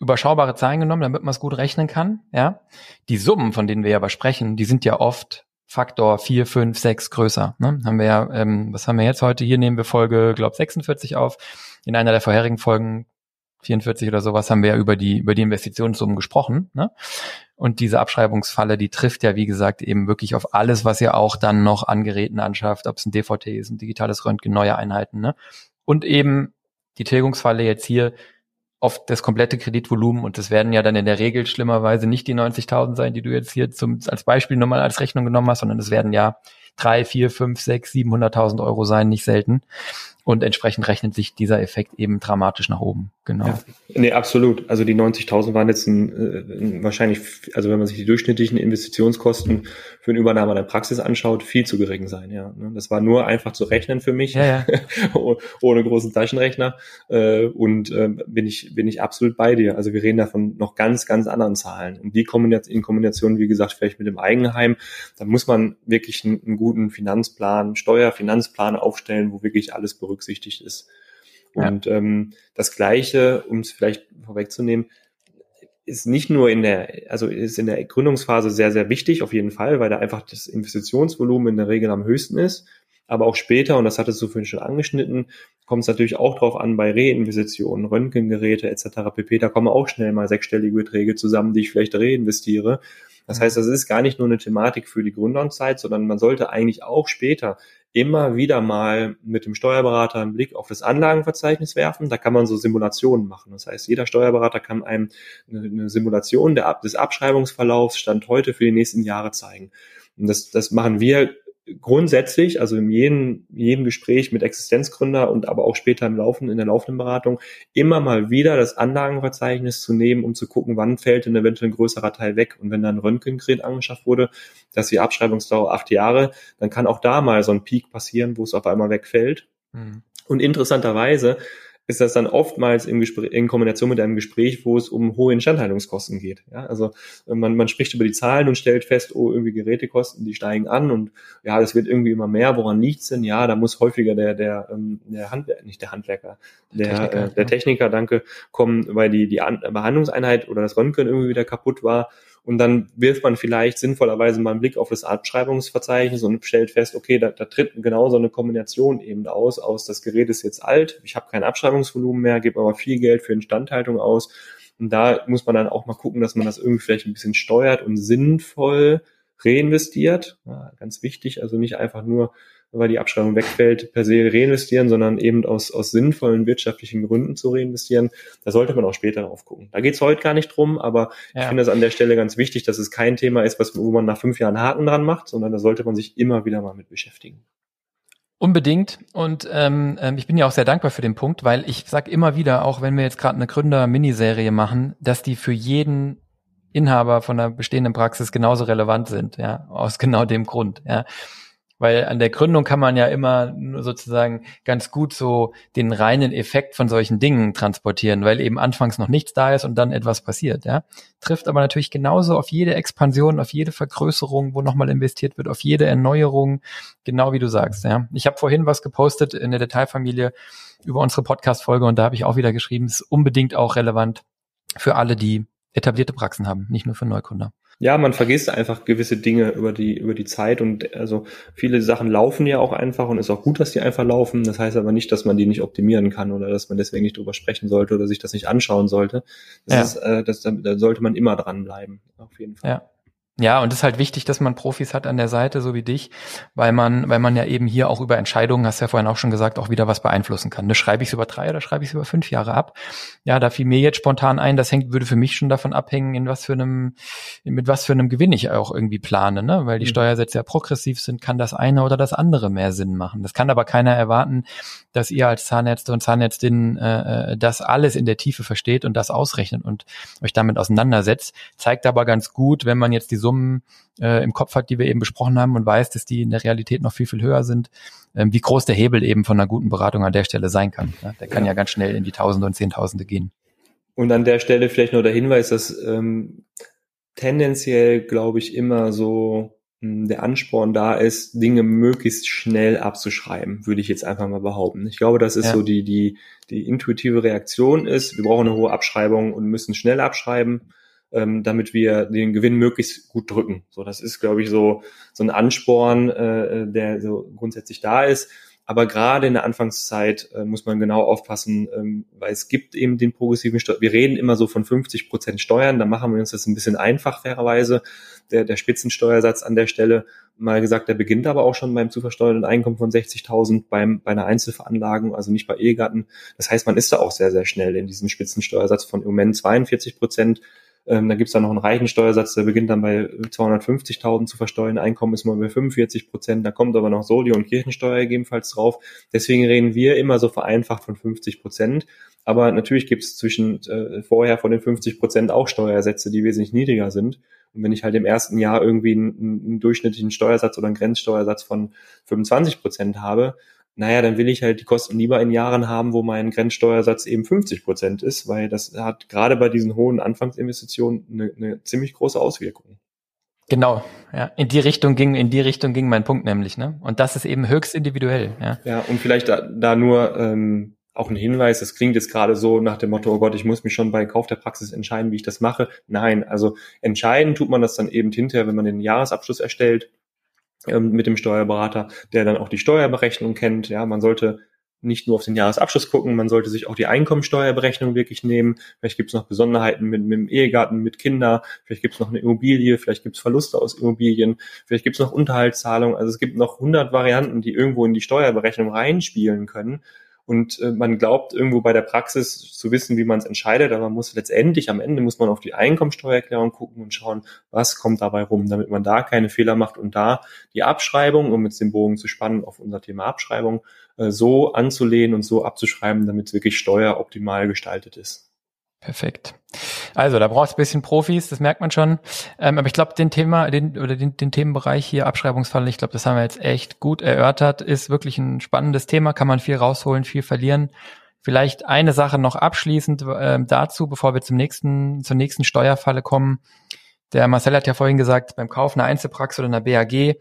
überschaubare Zahlen genommen, damit man es gut rechnen kann. Ja, die Summen, von denen wir ja aber sprechen, die sind ja oft Faktor 4, 5, 6 größer. Ne? Haben wir ja, ähm, was haben wir jetzt heute? Hier nehmen wir Folge, glaube 46 auf. In einer der vorherigen Folgen 44 oder sowas haben wir ja über die, über die Investitionssummen gesprochen. Ne? Und diese Abschreibungsfalle, die trifft ja, wie gesagt, eben wirklich auf alles, was ihr auch dann noch an Geräten anschafft, ob es ein DVT ist, ein digitales Röntgen, neue Einheiten. Ne? Und eben die Tilgungsfalle jetzt hier auf das komplette Kreditvolumen und das werden ja dann in der Regel schlimmerweise nicht die 90.000 sein, die du jetzt hier zum, als Beispiel nochmal als Rechnung genommen hast, sondern es werden ja drei, vier, fünf, sechs, 700.000 Euro sein, nicht selten. Und entsprechend rechnet sich dieser Effekt eben dramatisch nach oben. Genau. Ja, nee, absolut. Also die 90.000 waren jetzt ein, ein, wahrscheinlich, also wenn man sich die durchschnittlichen Investitionskosten für eine Übernahme einer Praxis anschaut, viel zu gering sein. Ja, ne? das war nur einfach zu rechnen für mich, ja, ja. ohne großen Taschenrechner. Äh, und äh, bin ich bin ich absolut bei dir. Also wir reden da von noch ganz ganz anderen Zahlen. Und die Kombination, in Kombination, wie gesagt, vielleicht mit dem Eigenheim, da muss man wirklich einen, einen guten Finanzplan, Steuerfinanzplan aufstellen, wo wirklich alles berücksichtigt berücksichtigt ist. Und ja. ähm, das Gleiche, um es vielleicht vorwegzunehmen, ist nicht nur in der, also ist in der Gründungsphase sehr, sehr wichtig, auf jeden Fall, weil da einfach das Investitionsvolumen in der Regel am höchsten ist. Aber auch später, und das hattest du vorhin schon angeschnitten, kommt es natürlich auch drauf an bei Reinvestitionen, Röntgengeräte etc. pp. Da kommen auch schnell mal sechsstellige Beträge zusammen, die ich vielleicht reinvestiere. Das heißt, das ist gar nicht nur eine Thematik für die Gründerzeit, sondern man sollte eigentlich auch später immer wieder mal mit dem Steuerberater einen Blick auf das Anlagenverzeichnis werfen. Da kann man so Simulationen machen. Das heißt, jeder Steuerberater kann einem eine, Simulation des Abschreibungsverlaufs Stand heute für die nächsten Jahre zeigen. Und das, das machen wir grundsätzlich, also in jedem, jedem Gespräch mit Existenzgründer und aber auch später im Laufen, in der laufenden Beratung, immer mal wieder das Anlagenverzeichnis zu nehmen, um zu gucken, wann fällt denn eventuell ein größerer Teil weg. Und wenn dann ein Röntgengerät angeschafft wurde, dass die Abschreibungsdauer acht Jahre, dann kann auch da mal so ein Peak passieren, wo es auf einmal wegfällt. Mhm. Und interessanterweise ist das dann oftmals im Gespräch, in Kombination mit einem Gespräch, wo es um hohe Instandhaltungskosten geht. Ja, also man, man spricht über die Zahlen und stellt fest, oh, irgendwie Gerätekosten, die steigen an und ja, das wird irgendwie immer mehr. Woran liegt's denn? Ja, da muss häufiger der, der, ähm, der Handwerker, nicht der Handwerker, der, Techniker, äh, der Techniker, danke, kommen, weil die, die Behandlungseinheit oder das Röntgen irgendwie wieder kaputt war und dann wirft man vielleicht sinnvollerweise mal einen Blick auf das Abschreibungsverzeichnis und stellt fest, okay, da, da tritt genau so eine Kombination eben aus, aus das Gerät ist jetzt alt, ich habe kein Abschreibungsvolumen mehr, gebe aber viel Geld für Instandhaltung aus. Und da muss man dann auch mal gucken, dass man das irgendwie vielleicht ein bisschen steuert und sinnvoll reinvestiert. Ja, ganz wichtig, also nicht einfach nur weil die Abschreibung wegfällt, per se reinvestieren, sondern eben aus, aus sinnvollen wirtschaftlichen Gründen zu reinvestieren. Da sollte man auch später drauf gucken. Da geht es heute gar nicht drum, aber ja. ich finde es an der Stelle ganz wichtig, dass es kein Thema ist, was, wo man nach fünf Jahren Haken dran macht, sondern da sollte man sich immer wieder mal mit beschäftigen. Unbedingt. Und ähm, ähm ich bin ja auch sehr dankbar für den Punkt, weil ich sage immer wieder, auch wenn wir jetzt gerade eine Gründer-Miniserie machen, dass die für jeden Inhaber von einer bestehenden Praxis genauso relevant sind, ja, aus genau dem Grund, ja. Weil an der Gründung kann man ja immer sozusagen ganz gut so den reinen Effekt von solchen Dingen transportieren, weil eben anfangs noch nichts da ist und dann etwas passiert, ja. Trifft aber natürlich genauso auf jede Expansion, auf jede Vergrößerung, wo nochmal investiert wird, auf jede Erneuerung, genau wie du sagst, ja. Ich habe vorhin was gepostet in der Detailfamilie über unsere Podcast-Folge und da habe ich auch wieder geschrieben, es ist unbedingt auch relevant für alle, die etablierte Praxen haben, nicht nur für Neukunder. Ja, man vergisst einfach gewisse Dinge über die, über die Zeit und also viele Sachen laufen ja auch einfach und ist auch gut, dass die einfach laufen. Das heißt aber nicht, dass man die nicht optimieren kann oder dass man deswegen nicht drüber sprechen sollte oder sich das nicht anschauen sollte. Das ja. ist, äh, das, da sollte man immer dranbleiben, auf jeden Fall. Ja. Ja, und es ist halt wichtig, dass man Profis hat an der Seite, so wie dich, weil man, weil man ja eben hier auch über Entscheidungen, hast du ja vorhin auch schon gesagt, auch wieder was beeinflussen kann. Ne, schreibe ich es über drei oder schreibe ich es über fünf Jahre ab? Ja, da fiel mir jetzt spontan ein, das hängt, würde für mich schon davon abhängen, in was für einem, mit was für einem Gewinn ich auch irgendwie plane, ne? Weil die mhm. Steuersätze ja progressiv sind, kann das eine oder das andere mehr Sinn machen. Das kann aber keiner erwarten, dass ihr als Zahnärzte und Zahnärztinnen äh, äh, das alles in der Tiefe versteht und das ausrechnet und euch damit auseinandersetzt. Zeigt aber ganz gut, wenn man jetzt die Summen äh, im Kopf hat, die wir eben besprochen haben und weiß, dass die in der Realität noch viel, viel höher sind, ähm, wie groß der Hebel eben von einer guten Beratung an der Stelle sein kann. Ne? Der kann ja. ja ganz schnell in die Tausende und Zehntausende gehen. Und an der Stelle vielleicht nur der Hinweis, dass ähm, tendenziell, glaube ich, immer so hm, der Ansporn da ist, Dinge möglichst schnell abzuschreiben, würde ich jetzt einfach mal behaupten. Ich glaube, das ist ja. so die, die, die intuitive Reaktion ist, wir brauchen eine hohe Abschreibung und müssen schnell abschreiben ähm, damit wir den Gewinn möglichst gut drücken. So, das ist, glaube ich, so so ein Ansporn, äh, der so grundsätzlich da ist. Aber gerade in der Anfangszeit äh, muss man genau aufpassen, ähm, weil es gibt eben den progressiven Steuer. Wir reden immer so von 50 Prozent Steuern, da machen wir uns das ein bisschen einfach, fairerweise. Der, der Spitzensteuersatz an der Stelle, mal gesagt, der beginnt aber auch schon beim zu versteuernden Einkommen von 60.000 beim, bei einer Einzelveranlagung, also nicht bei Ehegatten. Das heißt, man ist da auch sehr, sehr schnell in diesem Spitzensteuersatz von im Moment 42 Prozent ähm, da gibt es dann noch einen reichen Steuersatz, der beginnt dann bei 250.000 zu versteuern. Einkommen ist mal bei 45 Prozent. Da kommt aber noch Soli- und Kirchensteuer gegebenenfalls drauf. Deswegen reden wir immer so vereinfacht von 50 Prozent. Aber natürlich gibt es zwischen äh, vorher von den 50 Prozent auch Steuersätze, die wesentlich niedriger sind. Und wenn ich halt im ersten Jahr irgendwie einen, einen durchschnittlichen Steuersatz oder einen Grenzsteuersatz von 25 Prozent habe, naja, dann will ich halt die Kosten lieber in Jahren haben, wo mein Grenzsteuersatz eben 50 Prozent ist, weil das hat gerade bei diesen hohen Anfangsinvestitionen eine, eine ziemlich große Auswirkung. Genau, ja. In die Richtung ging, in die Richtung ging mein Punkt nämlich, ne? Und das ist eben höchst individuell, ja. Ja, und vielleicht da, da nur ähm, auch ein Hinweis, das klingt jetzt gerade so nach dem Motto, oh Gott, ich muss mich schon bei Kauf der Praxis entscheiden, wie ich das mache. Nein, also entscheiden tut man das dann eben hinterher, wenn man den Jahresabschluss erstellt ähm, mit dem Steuerberater, der dann auch die Steuerberechnung kennt. Ja, man sollte nicht nur auf den Jahresabschluss gucken, man sollte sich auch die Einkommensteuerberechnung wirklich nehmen. Vielleicht gibt es noch Besonderheiten mit, mit dem Ehegatten, mit Kinder, vielleicht gibt es noch eine Immobilie, vielleicht gibt es Verluste aus Immobilien, vielleicht gibt es noch Unterhaltszahlungen. Also es gibt noch 100 Varianten, die irgendwo in die Steuerberechnung reinspielen können. Und äh, man glaubt irgendwo bei der Praxis zu wissen, wie man es entscheidet, aber man muss letztendlich am Ende muss man auf die Einkommensteuererklärung gucken und schauen, was kommt dabei rum, damit man da keine Fehler macht und da die Abschreibung, um jetzt den Bogen zu spannen auf unser Thema Abschreibung, äh, so anzulehnen und so abzuschreiben, damit es wirklich steueroptimal gestaltet ist. Perfekt. Also da braucht es ein bisschen Profis, das merkt man schon. Ähm, aber ich glaube, den Thema, den oder den, den Themenbereich hier Abschreibungsfall, ich glaube, das haben wir jetzt echt gut erörtert, ist wirklich ein spannendes Thema, kann man viel rausholen, viel verlieren. Vielleicht eine Sache noch abschließend äh, dazu, bevor wir zum nächsten, zur nächsten Steuerfalle kommen. Der Marcel hat ja vorhin gesagt, beim Kauf einer Einzelpraxis oder einer BAG,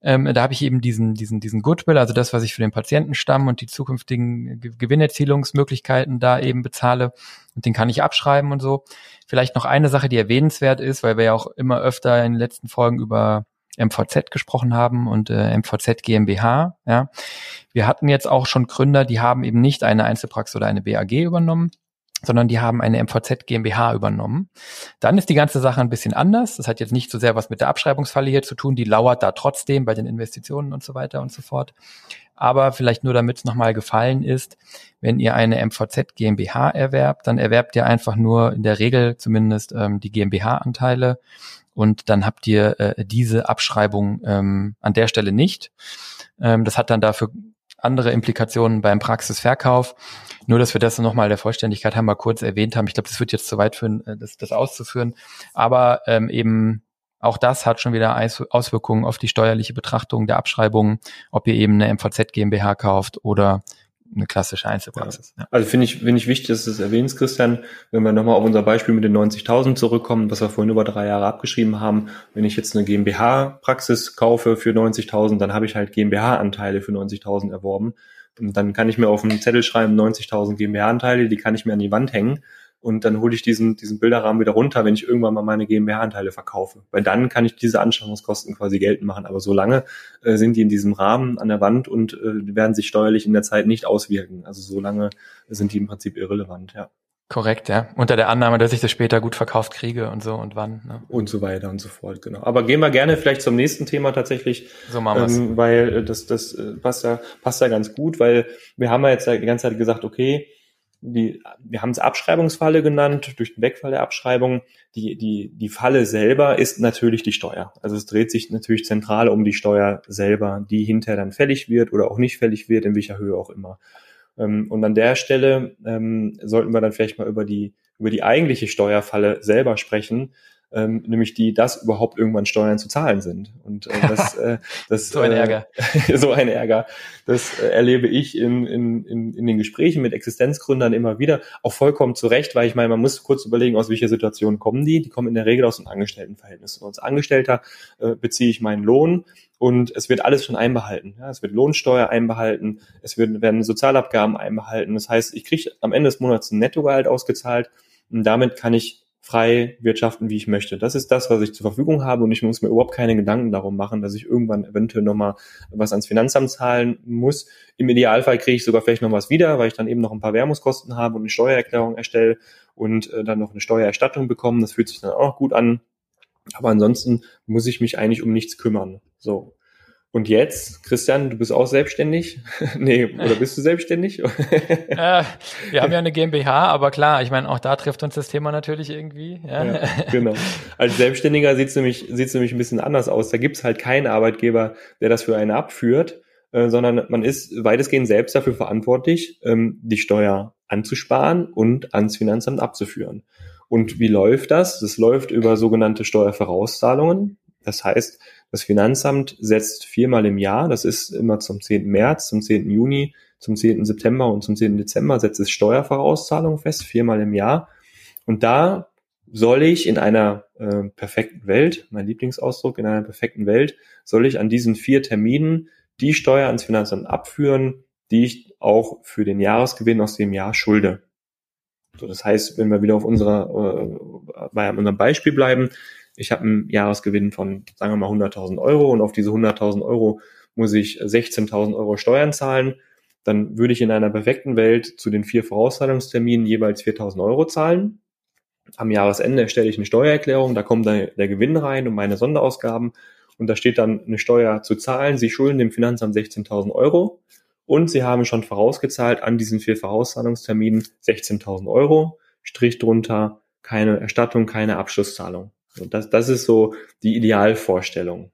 ähm, da habe ich eben diesen, diesen, diesen Goodwill, also das, was ich für den Patientenstamm und die zukünftigen Gewinnerzielungsmöglichkeiten da eben bezahle. Und den kann ich abschreiben und so. Vielleicht noch eine Sache, die erwähnenswert ist, weil wir ja auch immer öfter in den letzten Folgen über MVZ gesprochen haben und äh, MVZ GmbH. Ja. Wir hatten jetzt auch schon Gründer, die haben eben nicht eine Einzelpraxis oder eine BAG übernommen, sondern die haben eine MVZ GmbH übernommen. Dann ist die ganze Sache ein bisschen anders. Das hat jetzt nicht so sehr was mit der Abschreibungsfalle hier zu tun. Die lauert da trotzdem bei den Investitionen und so weiter und so fort. Aber vielleicht nur damit es nochmal gefallen ist, wenn ihr eine MVZ GmbH erwerbt, dann erwerbt ihr einfach nur in der Regel zumindest ähm, die GmbH-Anteile und dann habt ihr äh, diese Abschreibung ähm, an der Stelle nicht. Ähm, das hat dann dafür andere Implikationen beim Praxisverkauf. Nur, dass wir das nochmal der Vollständigkeit haben wir kurz erwähnt haben. Ich glaube, das wird jetzt zu weit führen, äh, das, das auszuführen. Aber ähm, eben auch das hat schon wieder Auswirkungen auf die steuerliche Betrachtung der Abschreibungen, ob ihr eben eine MVZ GmbH kauft oder eine klassische Einzelpraxis. Ja. Also finde ich, finde ich wichtig, dass du es erwähnst, Christian, wenn wir nochmal auf unser Beispiel mit den 90.000 zurückkommen, was wir vorhin über drei Jahre abgeschrieben haben. Wenn ich jetzt eine GmbH-Praxis kaufe für 90.000, dann habe ich halt GmbH-Anteile für 90.000 erworben. Und dann kann ich mir auf einen Zettel schreiben, 90.000 GmbH-Anteile, die kann ich mir an die Wand hängen und dann hole ich diesen, diesen Bilderrahmen wieder runter, wenn ich irgendwann mal meine GmbH-Anteile verkaufe. Weil dann kann ich diese Anschaffungskosten quasi geltend machen. Aber solange äh, sind die in diesem Rahmen an der Wand und äh, werden sich steuerlich in der Zeit nicht auswirken. Also solange sind die im Prinzip irrelevant, ja. Korrekt, ja. Unter der Annahme, dass ich das später gut verkauft kriege und so und wann. Ne? Und so weiter und so fort, genau. Aber gehen wir gerne vielleicht zum nächsten Thema tatsächlich. So machen wir's. Ähm, weil äh, das, das äh, passt ja, passt ja ganz gut, weil wir haben ja jetzt die ganze Zeit gesagt, okay, die, wir haben es Abschreibungsfalle genannt, durch den Wegfall der Abschreibung. Die, die, die Falle selber ist natürlich die Steuer. Also es dreht sich natürlich zentral um die Steuer selber, die hinterher dann fällig wird oder auch nicht fällig wird, in welcher Höhe auch immer. Ähm, und an der Stelle ähm, sollten wir dann vielleicht mal über die, über die eigentliche Steuerfalle selber sprechen, ähm, nämlich die, dass überhaupt irgendwann Steuern zu zahlen sind. Und äh, das, äh, das so ein Ärger, äh, so ein Ärger, das äh, erlebe ich in, in, in, in den Gesprächen mit Existenzgründern immer wieder, auch vollkommen zu Recht, weil ich meine, man muss kurz überlegen, aus welcher Situation kommen die. Die kommen in der Regel aus einem Angestelltenverhältnis. Und als Angestellter äh, beziehe ich meinen Lohn und es wird alles schon einbehalten. Ja, es wird Lohnsteuer einbehalten, es wird, werden Sozialabgaben einbehalten. Das heißt, ich kriege am Ende des Monats ein Nettogehalt ausgezahlt und damit kann ich frei wirtschaften, wie ich möchte. Das ist das, was ich zur Verfügung habe und ich muss mir überhaupt keine Gedanken darum machen, dass ich irgendwann eventuell nochmal was ans Finanzamt zahlen muss. Im Idealfall kriege ich sogar vielleicht noch was wieder, weil ich dann eben noch ein paar Werbungskosten habe und eine Steuererklärung erstelle und äh, dann noch eine Steuererstattung bekomme. Das fühlt sich dann auch gut an. Aber ansonsten muss ich mich eigentlich um nichts kümmern. So. Und jetzt, Christian, du bist auch selbstständig? nee, oder bist du selbstständig? äh, wir haben ja eine GmbH, aber klar, ich meine, auch da trifft uns das Thema natürlich irgendwie. Ja, ja genau. Als Selbstständiger sieht es nämlich, sieht's nämlich ein bisschen anders aus. Da gibt's halt keinen Arbeitgeber, der das für einen abführt, äh, sondern man ist weitestgehend selbst dafür verantwortlich, ähm, die Steuer anzusparen und ans Finanzamt abzuführen. Und wie läuft das? Das läuft über sogenannte Steuervorauszahlungen. Das heißt, das Finanzamt setzt viermal im Jahr, das ist immer zum 10. März, zum 10. Juni, zum 10. September und zum 10. Dezember setzt es Steuervorauszahlungen fest, viermal im Jahr. Und da soll ich in einer äh, perfekten Welt, mein Lieblingsausdruck, in einer perfekten Welt, soll ich an diesen vier Terminen die Steuer ans Finanzamt abführen, die ich auch für den Jahresgewinn aus dem Jahr schulde. So, das heißt, wenn wir wieder auf unserer, äh, bei unserem Beispiel bleiben, ich habe einen Jahresgewinn von, sagen wir mal, 100.000 Euro und auf diese 100.000 Euro muss ich 16.000 Euro Steuern zahlen, dann würde ich in einer perfekten Welt zu den vier Vorauszahlungsterminen jeweils 4000 Euro zahlen. Am Jahresende erstelle ich eine Steuererklärung, da kommt dann der Gewinn rein und meine Sonderausgaben und da steht dann eine Steuer zu zahlen. Sie schulden dem Finanzamt 16.000 Euro und Sie haben schon vorausgezahlt an diesen vier Vorauszahlungsterminen 16.000 Euro. Strich drunter, keine Erstattung, keine Abschlusszahlung. Und das, das ist so die Idealvorstellung.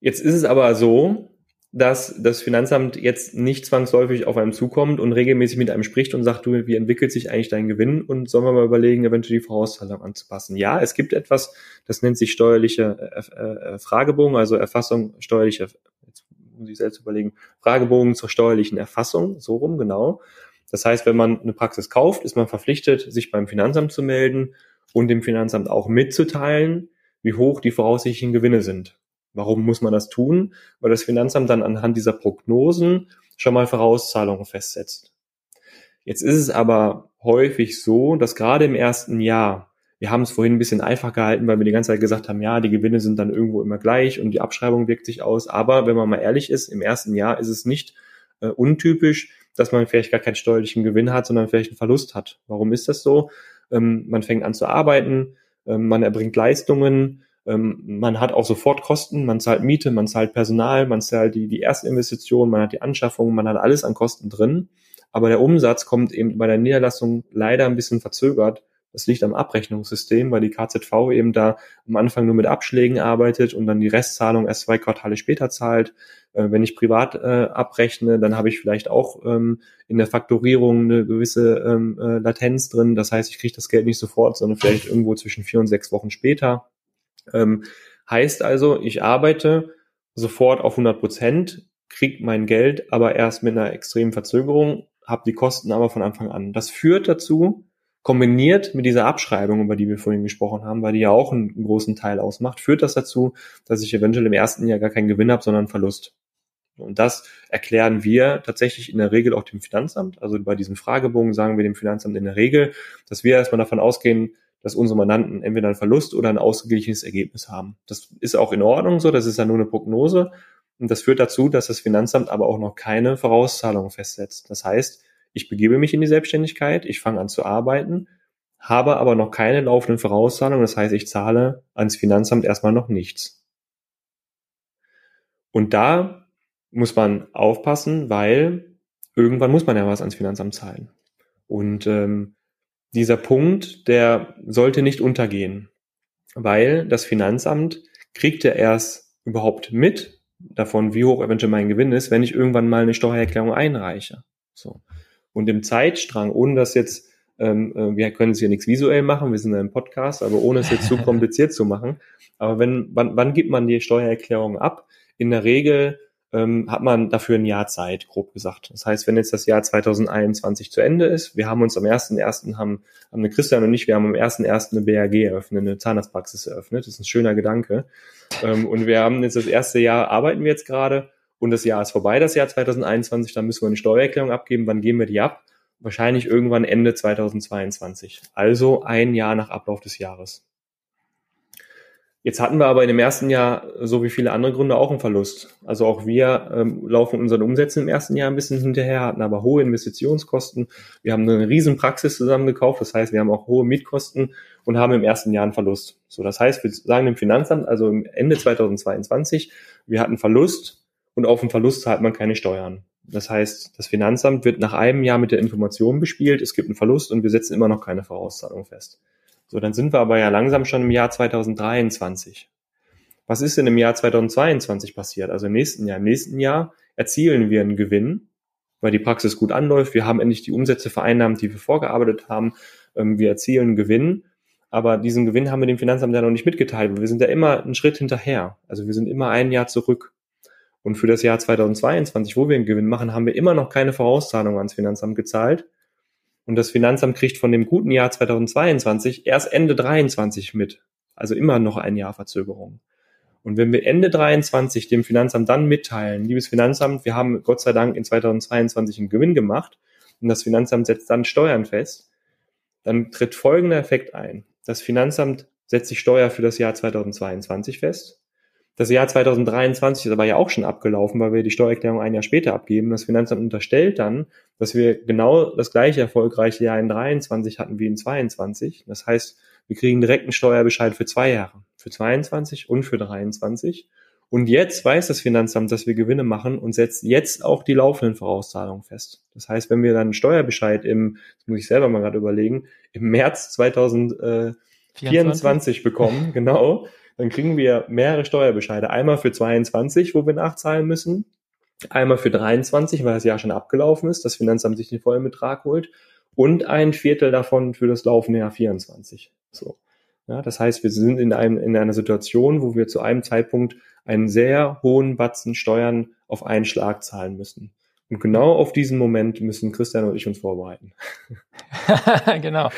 Jetzt ist es aber so, dass das Finanzamt jetzt nicht zwangsläufig auf einem zukommt und regelmäßig mit einem spricht und sagt, du, wie entwickelt sich eigentlich dein Gewinn und sollen wir mal überlegen, eventuell die Vorauszahlung anzupassen. Ja, es gibt etwas, das nennt sich steuerliche äh, äh, Fragebogen, also Erfassung steuerlicher, jetzt muss ich selbst überlegen, Fragebogen zur steuerlichen Erfassung, so rum, genau. Das heißt, wenn man eine Praxis kauft, ist man verpflichtet, sich beim Finanzamt zu melden und dem Finanzamt auch mitzuteilen, wie hoch die voraussichtlichen Gewinne sind. Warum muss man das tun? Weil das Finanzamt dann anhand dieser Prognosen schon mal Vorauszahlungen festsetzt. Jetzt ist es aber häufig so, dass gerade im ersten Jahr, wir haben es vorhin ein bisschen einfach gehalten, weil wir die ganze Zeit gesagt haben, ja, die Gewinne sind dann irgendwo immer gleich und die Abschreibung wirkt sich aus. Aber wenn man mal ehrlich ist, im ersten Jahr ist es nicht äh, untypisch, dass man vielleicht gar keinen steuerlichen Gewinn hat, sondern vielleicht einen Verlust hat. Warum ist das so? Ähm, man fängt an zu arbeiten, ähm, man erbringt Leistungen, ähm, man hat auch sofort Kosten, man zahlt Miete, man zahlt Personal, man zahlt die, die Erstinvestition, man hat die Anschaffung, man hat alles an Kosten drin. Aber der Umsatz kommt eben bei der Niederlassung leider ein bisschen verzögert. Das liegt am Abrechnungssystem, weil die KZV eben da am Anfang nur mit Abschlägen arbeitet und dann die Restzahlung erst zwei Quartale später zahlt. Äh, wenn ich privat äh, abrechne, dann habe ich vielleicht auch ähm, in der Faktorierung eine gewisse ähm, äh, Latenz drin. Das heißt, ich kriege das Geld nicht sofort, sondern vielleicht irgendwo zwischen vier und sechs Wochen später. Ähm, heißt also, ich arbeite sofort auf 100 Prozent, kriege mein Geld aber erst mit einer extremen Verzögerung, habe die Kosten aber von Anfang an. Das führt dazu, kombiniert mit dieser Abschreibung, über die wir vorhin gesprochen haben, weil die ja auch einen, großen Teil ausmacht, führt das dazu, dass ich eventuell im ersten Jahr gar keinen Gewinn habe, sondern Verlust. Und das erklären wir tatsächlich in der Regel auch dem Finanzamt. Also bei diesem Fragebogen sagen wir dem Finanzamt in der Regel, dass wir erstmal davon ausgehen, dass unsere Mandanten entweder einen Verlust oder ein ausgeglichenes Ergebnis haben. Das ist auch in Ordnung so, das ist ja nur eine Prognose. Und das führt dazu, dass das Finanzamt aber auch noch keine Vorauszahlungen festsetzt. Das heißt, ich begebe mich in die Selbstständigkeit, ich fange an zu arbeiten, habe aber noch keine laufenden Vorauszahlungen. Das heißt, ich zahle ans Finanzamt erstmal noch nichts. Und da muss man aufpassen, weil irgendwann muss man ja was ans Finanzamt zahlen. Und ähm, dieser Punkt, der sollte nicht untergehen, weil das Finanzamt kriegt ja erst überhaupt mit davon, wie hoch eventuell mein Gewinn ist, wenn ich irgendwann mal eine Steuererklärung einreiche. So. Und im Zeitstrang, ohne das jetzt, ähm, äh, wir können es hier nichts visuell machen, wir sind in einem Podcast, aber ohne es jetzt zu kompliziert zu machen. Aber wenn, wann, wann gibt man die Steuererklärung ab? In der Regel ähm, hat man dafür ein Jahr Zeit, grob gesagt. Das heißt, wenn jetzt das Jahr 2021 zu Ende ist, wir haben uns am 1.1. haben, haben eine Christian und ich, wir haben am 1.1. eine BAG eröffnet, eine Zahnarztpraxis eröffnet. Das ist ein schöner Gedanke. Ähm, und wir haben jetzt das erste Jahr, arbeiten wir jetzt gerade und das Jahr ist vorbei, das Jahr 2021, dann müssen wir eine Steuererklärung abgeben. Wann geben wir die ab? Wahrscheinlich irgendwann Ende 2022. Also ein Jahr nach Ablauf des Jahres. Jetzt hatten wir aber in dem ersten Jahr, so wie viele andere Gründe, auch einen Verlust. Also auch wir ähm, laufen unseren Umsätzen im ersten Jahr ein bisschen hinterher, hatten aber hohe Investitionskosten. Wir haben eine riesen Praxis zusammengekauft, das heißt, wir haben auch hohe Mietkosten und haben im ersten Jahr einen Verlust. So, das heißt, wir sagen dem Finanzamt, also Ende 2022, wir hatten Verlust und auf den Verlust zahlt man keine Steuern. Das heißt, das Finanzamt wird nach einem Jahr mit der Information bespielt, es gibt einen Verlust und wir setzen immer noch keine Vorauszahlung fest. So, dann sind wir aber ja langsam schon im Jahr 2023. Was ist denn im Jahr 2022 passiert? Also im nächsten Jahr. Im nächsten Jahr erzielen wir einen Gewinn, weil die Praxis gut anläuft. Wir haben endlich die Umsätze vereinnahmt, die wir vorgearbeitet haben. Ähm, wir erzielen einen Gewinn. Aber diesen Gewinn haben wir dem Finanzamt ja noch nicht mitgeteilt. Wir sind ja immer einen Schritt hinterher. Also wir sind immer ein Jahr zurück. Und für das Jahr 2022, wo wir einen Gewinn machen, haben wir immer noch keine Vorauszahlung ans Finanzamt gezahlt. Und das Finanzamt kriegt von dem guten Jahr 2022 erst Ende 23 mit. Also immer noch ein Jahr Verzögerung. Und wenn wir Ende 23 dem Finanzamt dann mitteilen, liebes Finanzamt, wir haben Gott sei Dank in 2022 einen Gewinn gemacht und das Finanzamt setzt dann Steuern fest, dann tritt folgender Effekt ein. Das Finanzamt setzt die Steuer für das Jahr 2022 fest. Das Jahr 2023 ist aber ja auch schon abgelaufen, weil wir die Steuererklärung ein Jahr später abgeben. Das Finanzamt unterstellt dann, dass wir genau das gleiche erfolgreiche Jahr in 23 hatten wie in 22. Das heißt, wir kriegen direkt einen Steuerbescheid für zwei Jahre, für 22 und für 23. Und jetzt weiß das Finanzamt, dass wir Gewinne machen und setzt jetzt auch die laufenden Vorauszahlungen fest. Das heißt, wenn wir dann einen Steuerbescheid im, das muss ich selber mal gerade überlegen, im März 2024 bekommen, genau, dann kriegen wir mehrere Steuerbescheide. Einmal für 22, wo wir nachzahlen müssen. Einmal für 23, weil das Jahr schon abgelaufen ist, das Finanzamt sich den vollen Betrag holt. Und ein Viertel davon für das laufende Jahr 24. So. Ja, das heißt, wir sind in, einem, in einer Situation, wo wir zu einem Zeitpunkt einen sehr hohen Batzen Steuern auf einen Schlag zahlen müssen. Und genau auf diesen Moment müssen Christian und ich uns vorbereiten. genau.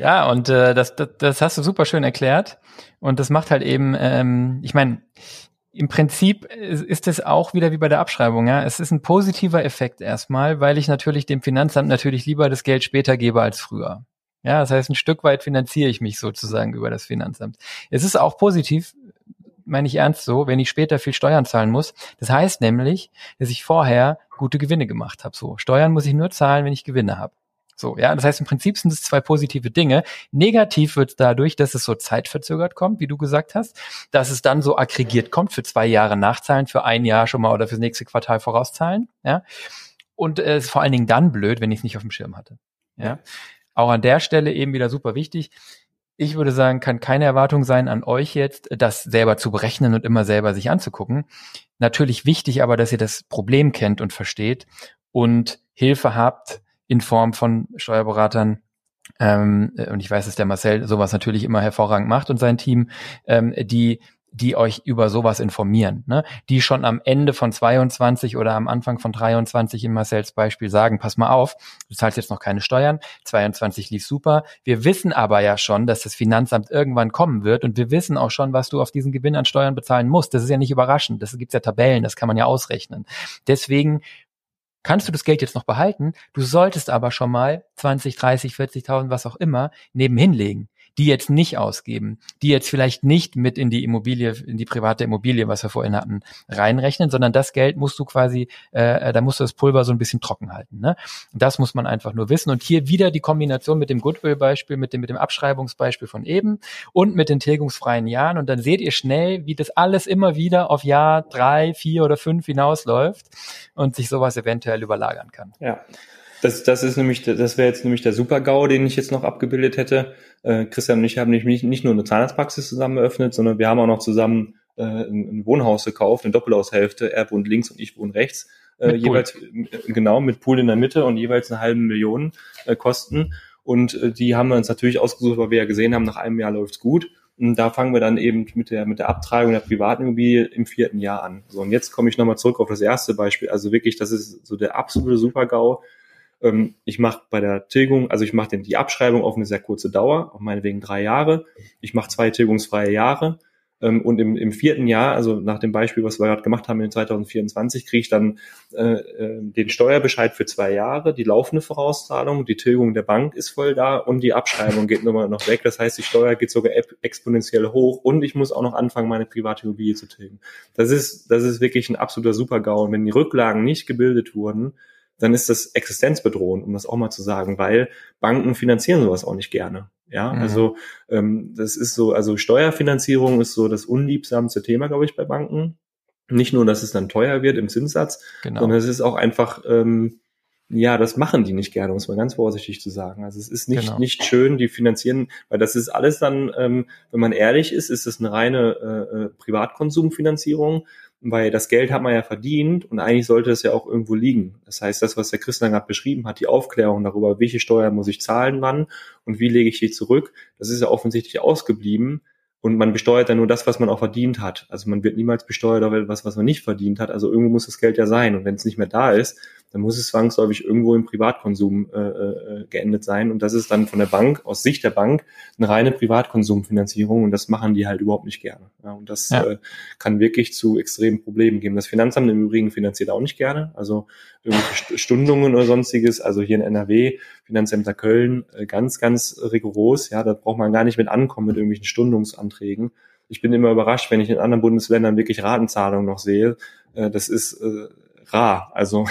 Ja, und äh, das, das, das hast du super schön erklärt. Und das macht halt eben, ähm, ich meine, im Prinzip ist es auch wieder wie bei der Abschreibung, ja. Es ist ein positiver Effekt erstmal, weil ich natürlich dem Finanzamt natürlich lieber das Geld später gebe als früher. Ja, das heißt, ein Stück weit finanziere ich mich sozusagen über das Finanzamt. Es ist auch positiv, meine ich ernst so, wenn ich später viel Steuern zahlen muss. Das heißt nämlich, dass ich vorher gute Gewinne gemacht habe. So, Steuern muss ich nur zahlen, wenn ich Gewinne habe. So, ja, das heißt, im Prinzip sind es zwei positive Dinge. Negativ wird es dadurch, dass es so zeitverzögert kommt, wie du gesagt hast, dass es dann so aggregiert kommt für zwei Jahre nachzahlen, für ein Jahr schon mal oder fürs nächste Quartal vorauszahlen, ja. Und es äh, ist vor allen Dingen dann blöd, wenn ich es nicht auf dem Schirm hatte. Ja. Auch an der Stelle eben wieder super wichtig. Ich würde sagen, kann keine Erwartung sein an euch jetzt, das selber zu berechnen und immer selber sich anzugucken. Natürlich wichtig aber, dass ihr das Problem kennt und versteht und Hilfe habt in Form von Steuerberatern, ähm, und ich weiß, dass der Marcel sowas natürlich immer hervorragend macht und sein Team, ähm, die die euch über sowas informieren, ne? die schon am Ende von 22 oder am Anfang von 23 in Marcells Beispiel sagen, pass mal auf, du zahlst jetzt noch keine Steuern, 22 lief super, wir wissen aber ja schon, dass das Finanzamt irgendwann kommen wird und wir wissen auch schon, was du auf diesen Gewinn an Steuern bezahlen musst. Das ist ja nicht überraschend, das gibt's ja Tabellen, das kann man ja ausrechnen. Deswegen kannst du das Geld jetzt noch behalten, du solltest aber schon mal 20, 30, 40.000, was auch immer, nebenhin legen die jetzt nicht ausgeben, die jetzt vielleicht nicht mit in die Immobilie, in die private Immobilie, was wir vorhin hatten, reinrechnen, sondern das Geld musst du quasi, äh, äh, da musst du das Pulver so ein bisschen trocken halten. Ne? das muss man einfach nur wissen. Und hier wieder die Kombination mit dem Goodwill-Beispiel, mit dem, mit dem Abschreibungsbeispiel von eben und mit den tilgungsfreien Jahren. Und dann seht ihr schnell, wie das alles immer wieder auf Jahr drei, vier oder fünf hinausläuft und sich sowas eventuell überlagern kann. Ja. Das, das ist nämlich, das wäre jetzt nämlich der Super-GAU, den ich jetzt noch abgebildet hätte. Äh, Christian und ich haben nämlich nicht nur eine Zahnarztpraxis zusammen eröffnet, sondern wir haben auch noch zusammen äh, ein, Wohnhaus gekauft, eine Doppelhaushälfte. Er wohnt links und ich wohne rechts. Äh, jeweils äh, genau mit Pool in der Mitte und jeweils eine halbe Million äh, Kosten. Und äh, die haben wir uns natürlich ausgesucht, weil wir ja gesehen haben, nach einem Jahr läuft's gut. Und da fangen wir dann eben mit der, mit der Abtragung der privaten Immobilie im vierten Jahr an. So, und jetzt komme ich nochmal zurück auf das erste Beispiel. Also wirklich, das ist so der absolute Super-GAU. Ähm, ich mache bei der Tilgung, also ich mache die Abschreibung auf eine sehr kurze Dauer, auf meinetwegen drei Jahre. Ich mache zwei tilgungsfreie Jahre. Ähm, und im, im vierten Jahr, also nach dem Beispiel, was wir gerade gemacht haben in 2024, kriege ich dann äh, äh, den Steuerbescheid für zwei Jahre, die laufende Vorauszahlung, die Tilgung der Bank ist voll da und die Abschreibung geht nochmal noch weg. Das heißt, die Steuer geht sogar exponentiell hoch und ich muss auch noch anfangen, meine private Immobilie zu tilgen. Das ist, das ist wirklich ein absoluter Super-GAU. Und wenn die Rücklagen nicht gebildet wurden, dann ist das existenzbedrohend, um das auch mal zu sagen, weil Banken finanzieren sowas auch nicht gerne. Ja, mhm. also ähm, das ist so, also Steuerfinanzierung ist so das unliebsamste Thema, glaube ich, bei Banken. Nicht nur, dass es dann teuer wird im Zinssatz, genau. sondern es ist auch einfach, ähm, ja, das machen die nicht gerne, muss man ganz vorsichtig zu sagen. Also es ist nicht, genau. nicht schön, die finanzieren, weil das ist alles dann, ähm, wenn man ehrlich ist, ist es eine reine äh, äh Privatkonsumfinanzierung weil das Geld hat man ja verdient und eigentlich sollte es ja auch irgendwo liegen. Das heißt, das, was der Christian gerade beschrieben hat, die Aufklärung darüber, welche Steuer muss ich zahlen, wann und wie lege ich die zurück, das ist ja offensichtlich ausgeblieben. Und man besteuert dann nur das, was man auch verdient hat. Also man wird niemals besteuert auf etwas, was man nicht verdient hat. Also irgendwo muss das Geld ja sein. Und wenn es nicht mehr da ist, dann muss es zwangsläufig irgendwo im Privatkonsum äh, äh, geendet sein. Und das ist dann von der Bank, aus Sicht der Bank, eine reine Privatkonsumfinanzierung. Und das machen die halt überhaupt nicht gerne. Ja, und das ja. äh, kann wirklich zu extremen Problemen geben. Das Finanzamt im Übrigen finanziert auch nicht gerne. Also irgendwelche Stundungen oder sonstiges. Also hier in NRW, Finanzämter Köln, äh, ganz, ganz rigoros. Ja, da braucht man gar nicht mit ankommen mit irgendwelchen Stundungsanträgen ich bin immer überrascht, wenn ich in anderen Bundesländern wirklich Ratenzahlungen noch sehe. Äh, das ist äh, rar, also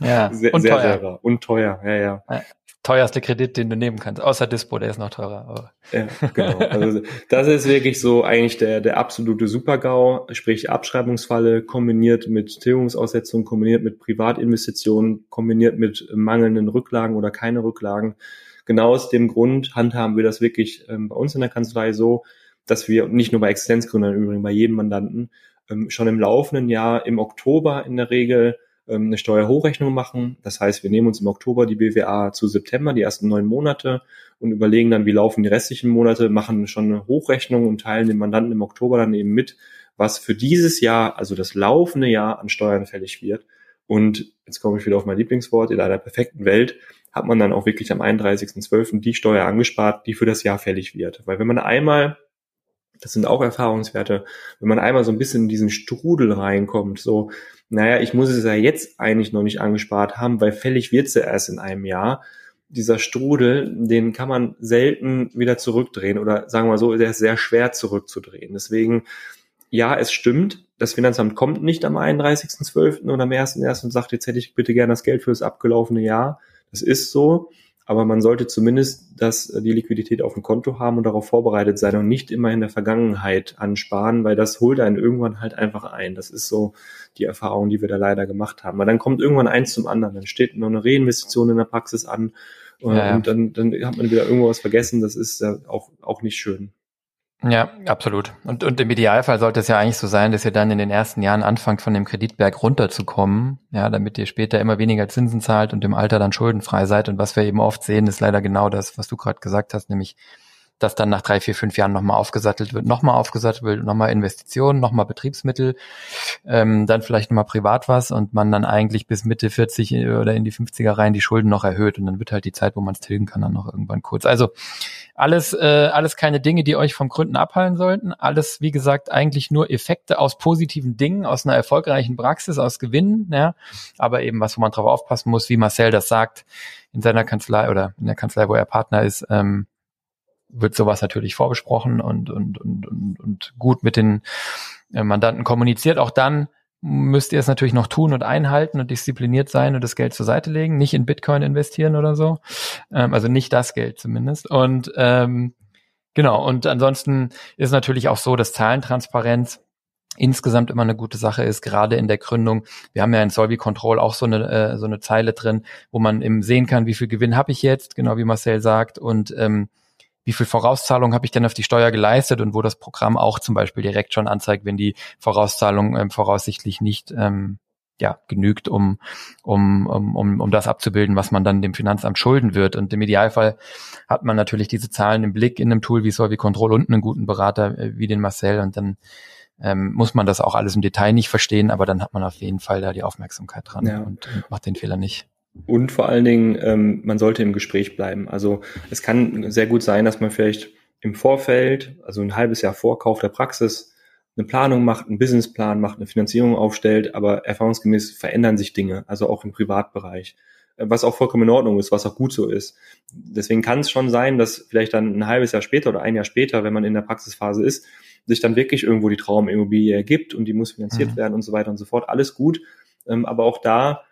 ja, sehr, sehr, sehr rar und teuer. Ja, ja. ja teuerste Kredit, den du nehmen kannst, außer Dispo, der ist noch teurer. Aber. Ja, genau. Also das ist wirklich so eigentlich der, der absolute Super-GAU, sprich Abschreibungsfalle kombiniert mit Tilgungsaussetzung, kombiniert mit Privatinvestitionen, kombiniert mit mangelnden Rücklagen oder keine Rücklagen. Genau aus dem Grund handhaben wir das wirklich ähm, bei uns in der Kanzlei so, dass wir nicht nur bei Existenzgründern, übrigens bei jedem Mandanten, schon im laufenden Jahr im Oktober in der Regel ähm, eine Steuerhochrechnung machen. Das heißt, wir nehmen uns im Oktober die BWA zu September, die ersten neun Monate und überlegen dann, wie laufen die restlichen Monate, machen schon eine Hochrechnung und teilen den Mandanten im Oktober dann eben mit, was für dieses Jahr, also das laufende Jahr an Steuern fällig wird. Und jetzt komme ich wieder auf mein Lieblingswort, in einer perfekten Welt hat man dann auch wirklich am 31.12. die Steuer angespart, die für das Jahr fällig wird. Weil wenn man einmal das sind auch Erfahrungswerte, wenn man einmal so ein bisschen in diesen Strudel reinkommt, so, naja, ich muss es ja jetzt eigentlich noch nicht angespart haben, weil fällig wird es ja erst in einem Jahr. Dieser Strudel, den kann man selten wieder zurückdrehen oder sagen wir so, der ist sehr schwer zurückzudrehen. Deswegen, ja, es stimmt, das Finanzamt kommt nicht am 31.12. oder am 1.1. und sagt, jetzt hätte ich bitte gerne das Geld für das abgelaufene Jahr. Das ist so aber man sollte zumindest das, äh, die Liquidität auf dem Konto haben und darauf vorbereitet sein und nicht immer in der Vergangenheit ansparen, weil das holt einen irgendwann halt einfach ein. Das ist so die Erfahrung, die wir da leider gemacht haben. Weil dann kommt irgendwann eins zum anderen. Dann steht noch eine Reinvestition in der Praxis an äh, ja, und dann, dann hat man wieder irgendwas vergessen. Das ist ja auch, auch nicht schön. Ja, absolut. Und, und im Idealfall sollte es ja eigentlich so sein, dass ihr dann in den ersten Jahren anfangt, von dem Kreditberg runterzukommen, ja, damit ihr später immer weniger Zinsen zahlt und im Alter dann schuldenfrei seid. Und was wir eben oft sehen, ist leider genau das, was du gerade gesagt hast, nämlich dass dann nach drei, vier, fünf Jahren nochmal aufgesattelt wird, nochmal aufgesattelt wird, nochmal Investitionen, nochmal Betriebsmittel, ähm, dann vielleicht nochmal privat was und man dann eigentlich bis Mitte 40 oder in die 50er rein die Schulden noch erhöht und dann wird halt die Zeit, wo man es tilgen kann, dann noch irgendwann kurz. Also alles, äh, alles keine Dinge, die euch vom Gründen abhalten sollten. Alles, wie gesagt, eigentlich nur Effekte aus positiven Dingen, aus einer erfolgreichen Praxis, aus Gewinnen, ja. Aber eben was, wo man drauf aufpassen muss, wie Marcel das sagt, in seiner Kanzlei oder in der Kanzlei, wo er Partner ist, ähm, wird sowas natürlich vorbesprochen und, und, und, und, und gut mit den äh, Mandanten kommuniziert. Auch dann müsst ihr es natürlich noch tun und einhalten und diszipliniert sein und das Geld zur Seite legen, nicht in Bitcoin investieren oder so. Ähm, also nicht das Geld zumindest. Und ähm, genau, und ansonsten ist natürlich auch so, dass Zahlentransparenz insgesamt immer eine gute Sache ist, gerade in der Gründung. Wir haben ja in Solvi Control auch so eine, äh, so eine Zeile drin, wo man eben sehen kann, wie viel Gewinn habe ich jetzt, genau wie Marcel sagt, und ähm, wie viel Vorauszahlung habe ich denn auf die Steuer geleistet und wo das Programm auch zum Beispiel direkt schon anzeigt, wenn die Vorauszahlung ähm, voraussichtlich nicht ähm, ja, genügt, um, um, um, um, um das abzubilden, was man dann dem Finanzamt schulden wird. Und im Idealfall hat man natürlich diese Zahlen im Blick in einem Tool wie Solvi Control und einen guten Berater äh, wie den Marcel und dann ähm, muss man das auch alles im Detail nicht verstehen, aber dann hat man auf jeden Fall da die Aufmerksamkeit dran ja. und, und macht den Fehler nicht. Und vor allen Dingen, ähm, man sollte im Gespräch bleiben. Also es kann sehr gut sein, dass man vielleicht im Vorfeld, also ein halbes Jahr Vorkauf der Praxis, eine Planung macht, einen Businessplan macht, eine Finanzierung aufstellt, aber erfahrungsgemäß verändern sich Dinge, also auch im Privatbereich, äh, was auch vollkommen in Ordnung ist, was auch gut so ist. Deswegen kann es schon sein, dass vielleicht dann ein halbes Jahr später oder ein Jahr später, wenn man in der Praxisphase ist, sich dann wirklich irgendwo die Traumimmobilie ergibt und die muss finanziert mhm. werden und so weiter und so fort. Alles gut. Ähm, aber auch da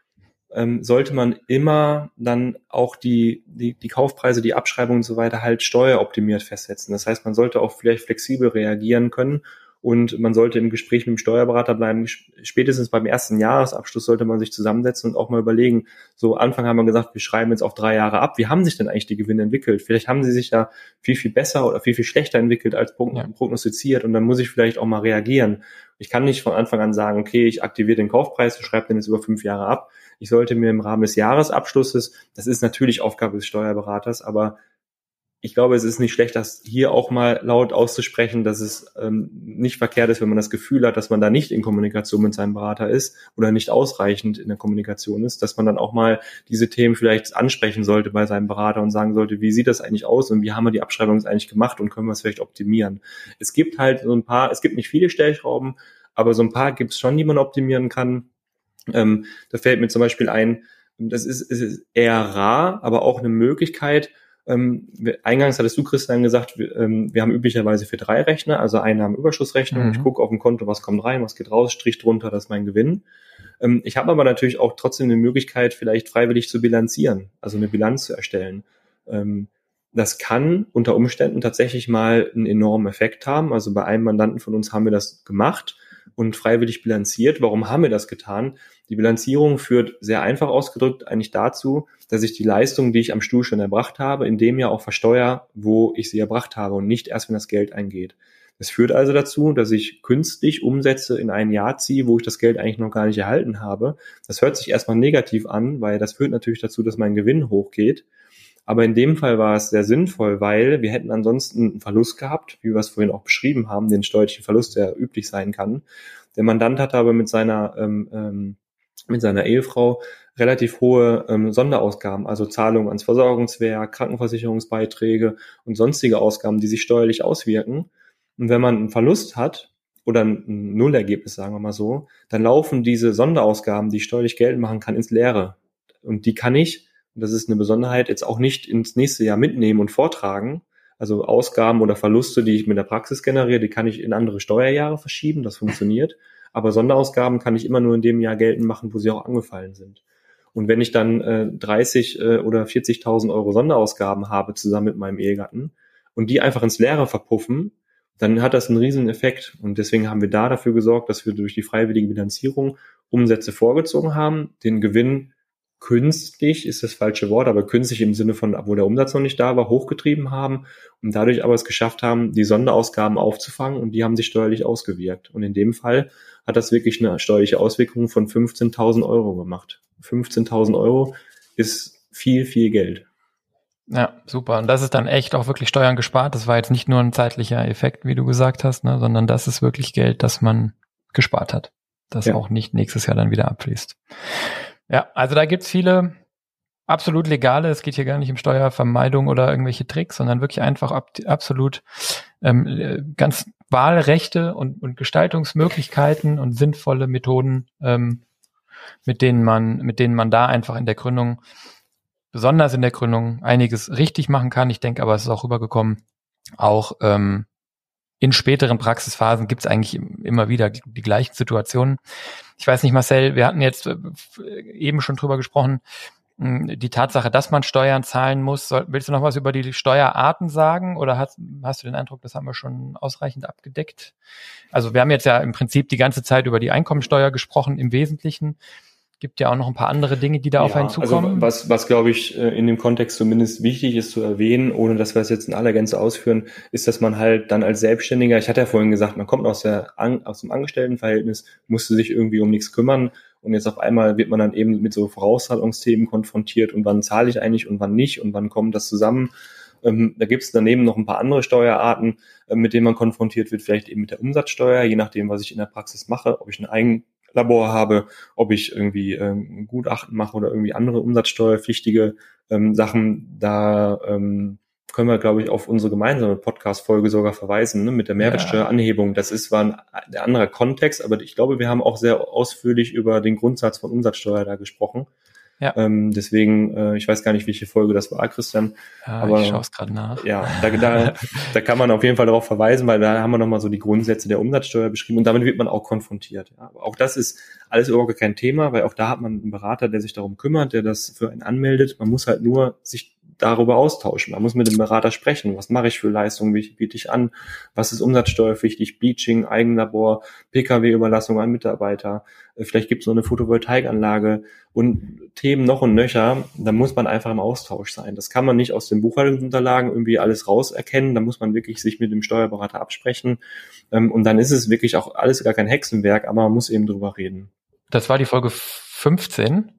ähm, sollte man immer dann auch die, die, die Kaufpreise, die Abschreibung und so weiter halt steueroptimiert festsetzen. Das heißt, man sollte auch vielleicht flexibel reagieren können und man sollte im Gespräch mit dem Steuerberater bleiben. Spätestens beim ersten Jahresabschluss sollte man sich zusammensetzen und auch mal überlegen. So Anfang haben wir gesagt, wir schreiben jetzt auf drei Jahre ab. Wie haben sich denn eigentlich die Gewinne entwickelt? Vielleicht haben sie sich ja viel, viel besser oder viel, viel schlechter entwickelt als prognostiziert und dann muss ich vielleicht auch mal reagieren. Ich kann nicht von Anfang an sagen, okay, ich aktiviere den Kaufpreis, schreibe den jetzt über fünf Jahre ab ich sollte mir im Rahmen des Jahresabschlusses, das ist natürlich Aufgabe des Steuerberaters, aber ich glaube, es ist nicht schlecht, das hier auch mal laut auszusprechen, dass es ähm, nicht verkehrt ist, wenn man das Gefühl hat, dass man da nicht in Kommunikation mit seinem Berater ist oder nicht ausreichend in der Kommunikation ist, dass man dann auch mal diese Themen vielleicht ansprechen sollte bei seinem Berater und sagen sollte, wie sieht das eigentlich aus und wie haben wir die Abschreibung eigentlich gemacht und können wir es vielleicht optimieren. Es gibt halt so ein paar, es gibt nicht viele Stellschrauben, aber so ein paar gibt es schon, die man optimieren kann. Ähm, da fällt mir zum Beispiel ein, das ist, ist eher rar, aber auch eine Möglichkeit, ähm, eingangs hattest du, Christian, gesagt, wir, ähm, wir haben üblicherweise für drei Rechner, also Einnahmenüberschussrechnung. Mhm. Ich gucke auf dem Konto, was kommt rein, was geht raus, Strich drunter, das ist mein Gewinn. Ähm, ich habe aber natürlich auch trotzdem eine Möglichkeit, vielleicht freiwillig zu bilanzieren, also eine Bilanz zu erstellen. Ähm, das kann unter Umständen tatsächlich mal einen enormen Effekt haben. Also bei einem Mandanten von uns haben wir das gemacht und freiwillig bilanziert. Warum haben wir das getan? Die Bilanzierung führt sehr einfach ausgedrückt eigentlich dazu, dass ich die Leistung, die ich am Stuhl schon erbracht habe, in dem Jahr auch versteuere, wo ich sie erbracht habe und nicht erst, wenn das Geld eingeht. Das führt also dazu, dass ich künstlich Umsätze in ein Jahr ziehe, wo ich das Geld eigentlich noch gar nicht erhalten habe. Das hört sich erstmal negativ an, weil das führt natürlich dazu, dass mein Gewinn hochgeht. Aber in dem Fall war es sehr sinnvoll, weil wir hätten ansonsten einen Verlust gehabt, wie wir es vorhin auch beschrieben haben, den steuerlichen Verlust, der üblich sein kann. Der Mandant hat aber mit seiner ähm, ähm, mit seiner Ehefrau relativ hohe ähm, Sonderausgaben, also Zahlungen ans Versorgungswerk, Krankenversicherungsbeiträge und sonstige Ausgaben, die sich steuerlich auswirken. Und wenn man einen Verlust hat oder ein Nullergebnis, sagen wir mal so, dann laufen diese Sonderausgaben, die ich steuerlich geltend machen kann, ins Leere. Und die kann ich und das ist eine Besonderheit, jetzt auch nicht ins nächste Jahr mitnehmen und vortragen. Also Ausgaben oder Verluste, die ich mit der Praxis generiere, die kann ich in andere Steuerjahre verschieben, das funktioniert. Aber Sonderausgaben kann ich immer nur in dem Jahr geltend machen, wo sie auch angefallen sind. Und wenn ich dann äh, 30 äh, oder 40.000 Euro Sonderausgaben habe zusammen mit meinem Ehegatten und die einfach ins Leere verpuffen, dann hat das einen riesen Effekt. Und deswegen haben wir da dafür gesorgt, dass wir durch die freiwillige Bilanzierung Umsätze vorgezogen haben, den Gewinn künstlich ist das falsche Wort, aber künstlich im Sinne von, wo der Umsatz noch nicht da war, hochgetrieben haben und dadurch aber es geschafft haben, die Sonderausgaben aufzufangen und die haben sich steuerlich ausgewirkt. Und in dem Fall hat das wirklich eine steuerliche Auswirkung von 15.000 Euro gemacht. 15.000 Euro ist viel, viel Geld. Ja, super. Und das ist dann echt auch wirklich Steuern gespart. Das war jetzt nicht nur ein zeitlicher Effekt, wie du gesagt hast, ne, sondern das ist wirklich Geld, das man gespart hat, das ja. auch nicht nächstes Jahr dann wieder abfließt. Ja, also da gibt's viele absolut legale, es geht hier gar nicht um Steuervermeidung oder irgendwelche Tricks, sondern wirklich einfach ab, absolut ähm, ganz Wahlrechte und, und Gestaltungsmöglichkeiten und sinnvolle Methoden, ähm, mit denen man, mit denen man da einfach in der Gründung, besonders in der Gründung, einiges richtig machen kann. Ich denke aber, es ist auch rübergekommen, auch ähm, in späteren Praxisphasen gibt es eigentlich immer wieder die gleichen Situationen. Ich weiß nicht, Marcel, wir hatten jetzt äh, eben schon drüber gesprochen, hm, die Tatsache, dass man Steuern zahlen muss. Willst du noch was über die Steuerarten sagen oder hast, hast du den Eindruck, das haben wir schon ausreichend abgedeckt? Also wir haben jetzt ja im Prinzip die ganze Zeit über die Einkommensteuer gesprochen im Wesentlichen gibt ja auch noch ein paar andere Dinge, die da ja, auf einen also zukommen. Also was, was glaube ich äh, in dem Kontext zumindest wichtig ist zu erwähnen, ohne dass wir es jetzt in aller Gänze ausführen, ist, dass man halt dann als Selbstständiger, ich hatte ja vorhin gesagt, man kommt aus, der, aus dem Angestelltenverhältnis, musste sich irgendwie um nichts kümmern und jetzt auf einmal wird man dann eben mit so Vorauszahlungsthemen konfrontiert und wann zahle ich eigentlich und wann nicht und wann kommt das zusammen. Ähm, da gibt es daneben noch ein paar andere Steuerarten, äh, mit denen man konfrontiert wird, vielleicht eben mit der Umsatzsteuer, je nachdem, was ich in der Praxis mache, ob ich einen Eigen Labor habe, ob ich irgendwie ähm, Gutachten mache oder irgendwie andere umsatzsteuerpflichtige ähm, Sachen, da ähm, können wir, glaube ich, auf unsere gemeinsame Podcast-Folge sogar verweisen, ne, mit der Mehrwertsteueranhebung. Das ist zwar ein, ein anderer Kontext, aber ich glaube, wir haben auch sehr ausführlich über den Grundsatz von Umsatzsteuer da gesprochen. Ja. Ähm, deswegen, äh, ich weiß gar nicht, welche Folge das war, Christian. Ja, aber ich schaue es gerade nach. Ja, da, da, da kann man auf jeden Fall darauf verweisen, weil da haben wir nochmal so die Grundsätze der Umsatzsteuer beschrieben und damit wird man auch konfrontiert. Ja. Aber auch das ist alles überhaupt kein Thema, weil auch da hat man einen Berater, der sich darum kümmert, der das für einen anmeldet. Man muss halt nur sich darüber austauschen. Man muss mit dem Berater sprechen. Was mache ich für Leistungen? Wie biete ich an? Was ist umsatzsteuerpflichtig? Bleaching, Eigenlabor, Pkw-Überlassung an Mitarbeiter. Äh, vielleicht gibt es noch eine Photovoltaikanlage und Themen noch und nöcher. Da muss man einfach im Austausch sein. Das kann man nicht aus den Buchhaltungsunterlagen irgendwie alles rauserkennen. Da muss man wirklich sich mit dem Steuerberater absprechen. Ähm, und dann ist es wirklich auch alles gar kein Hexenwerk, aber man muss eben drüber reden. Das war die Folge 15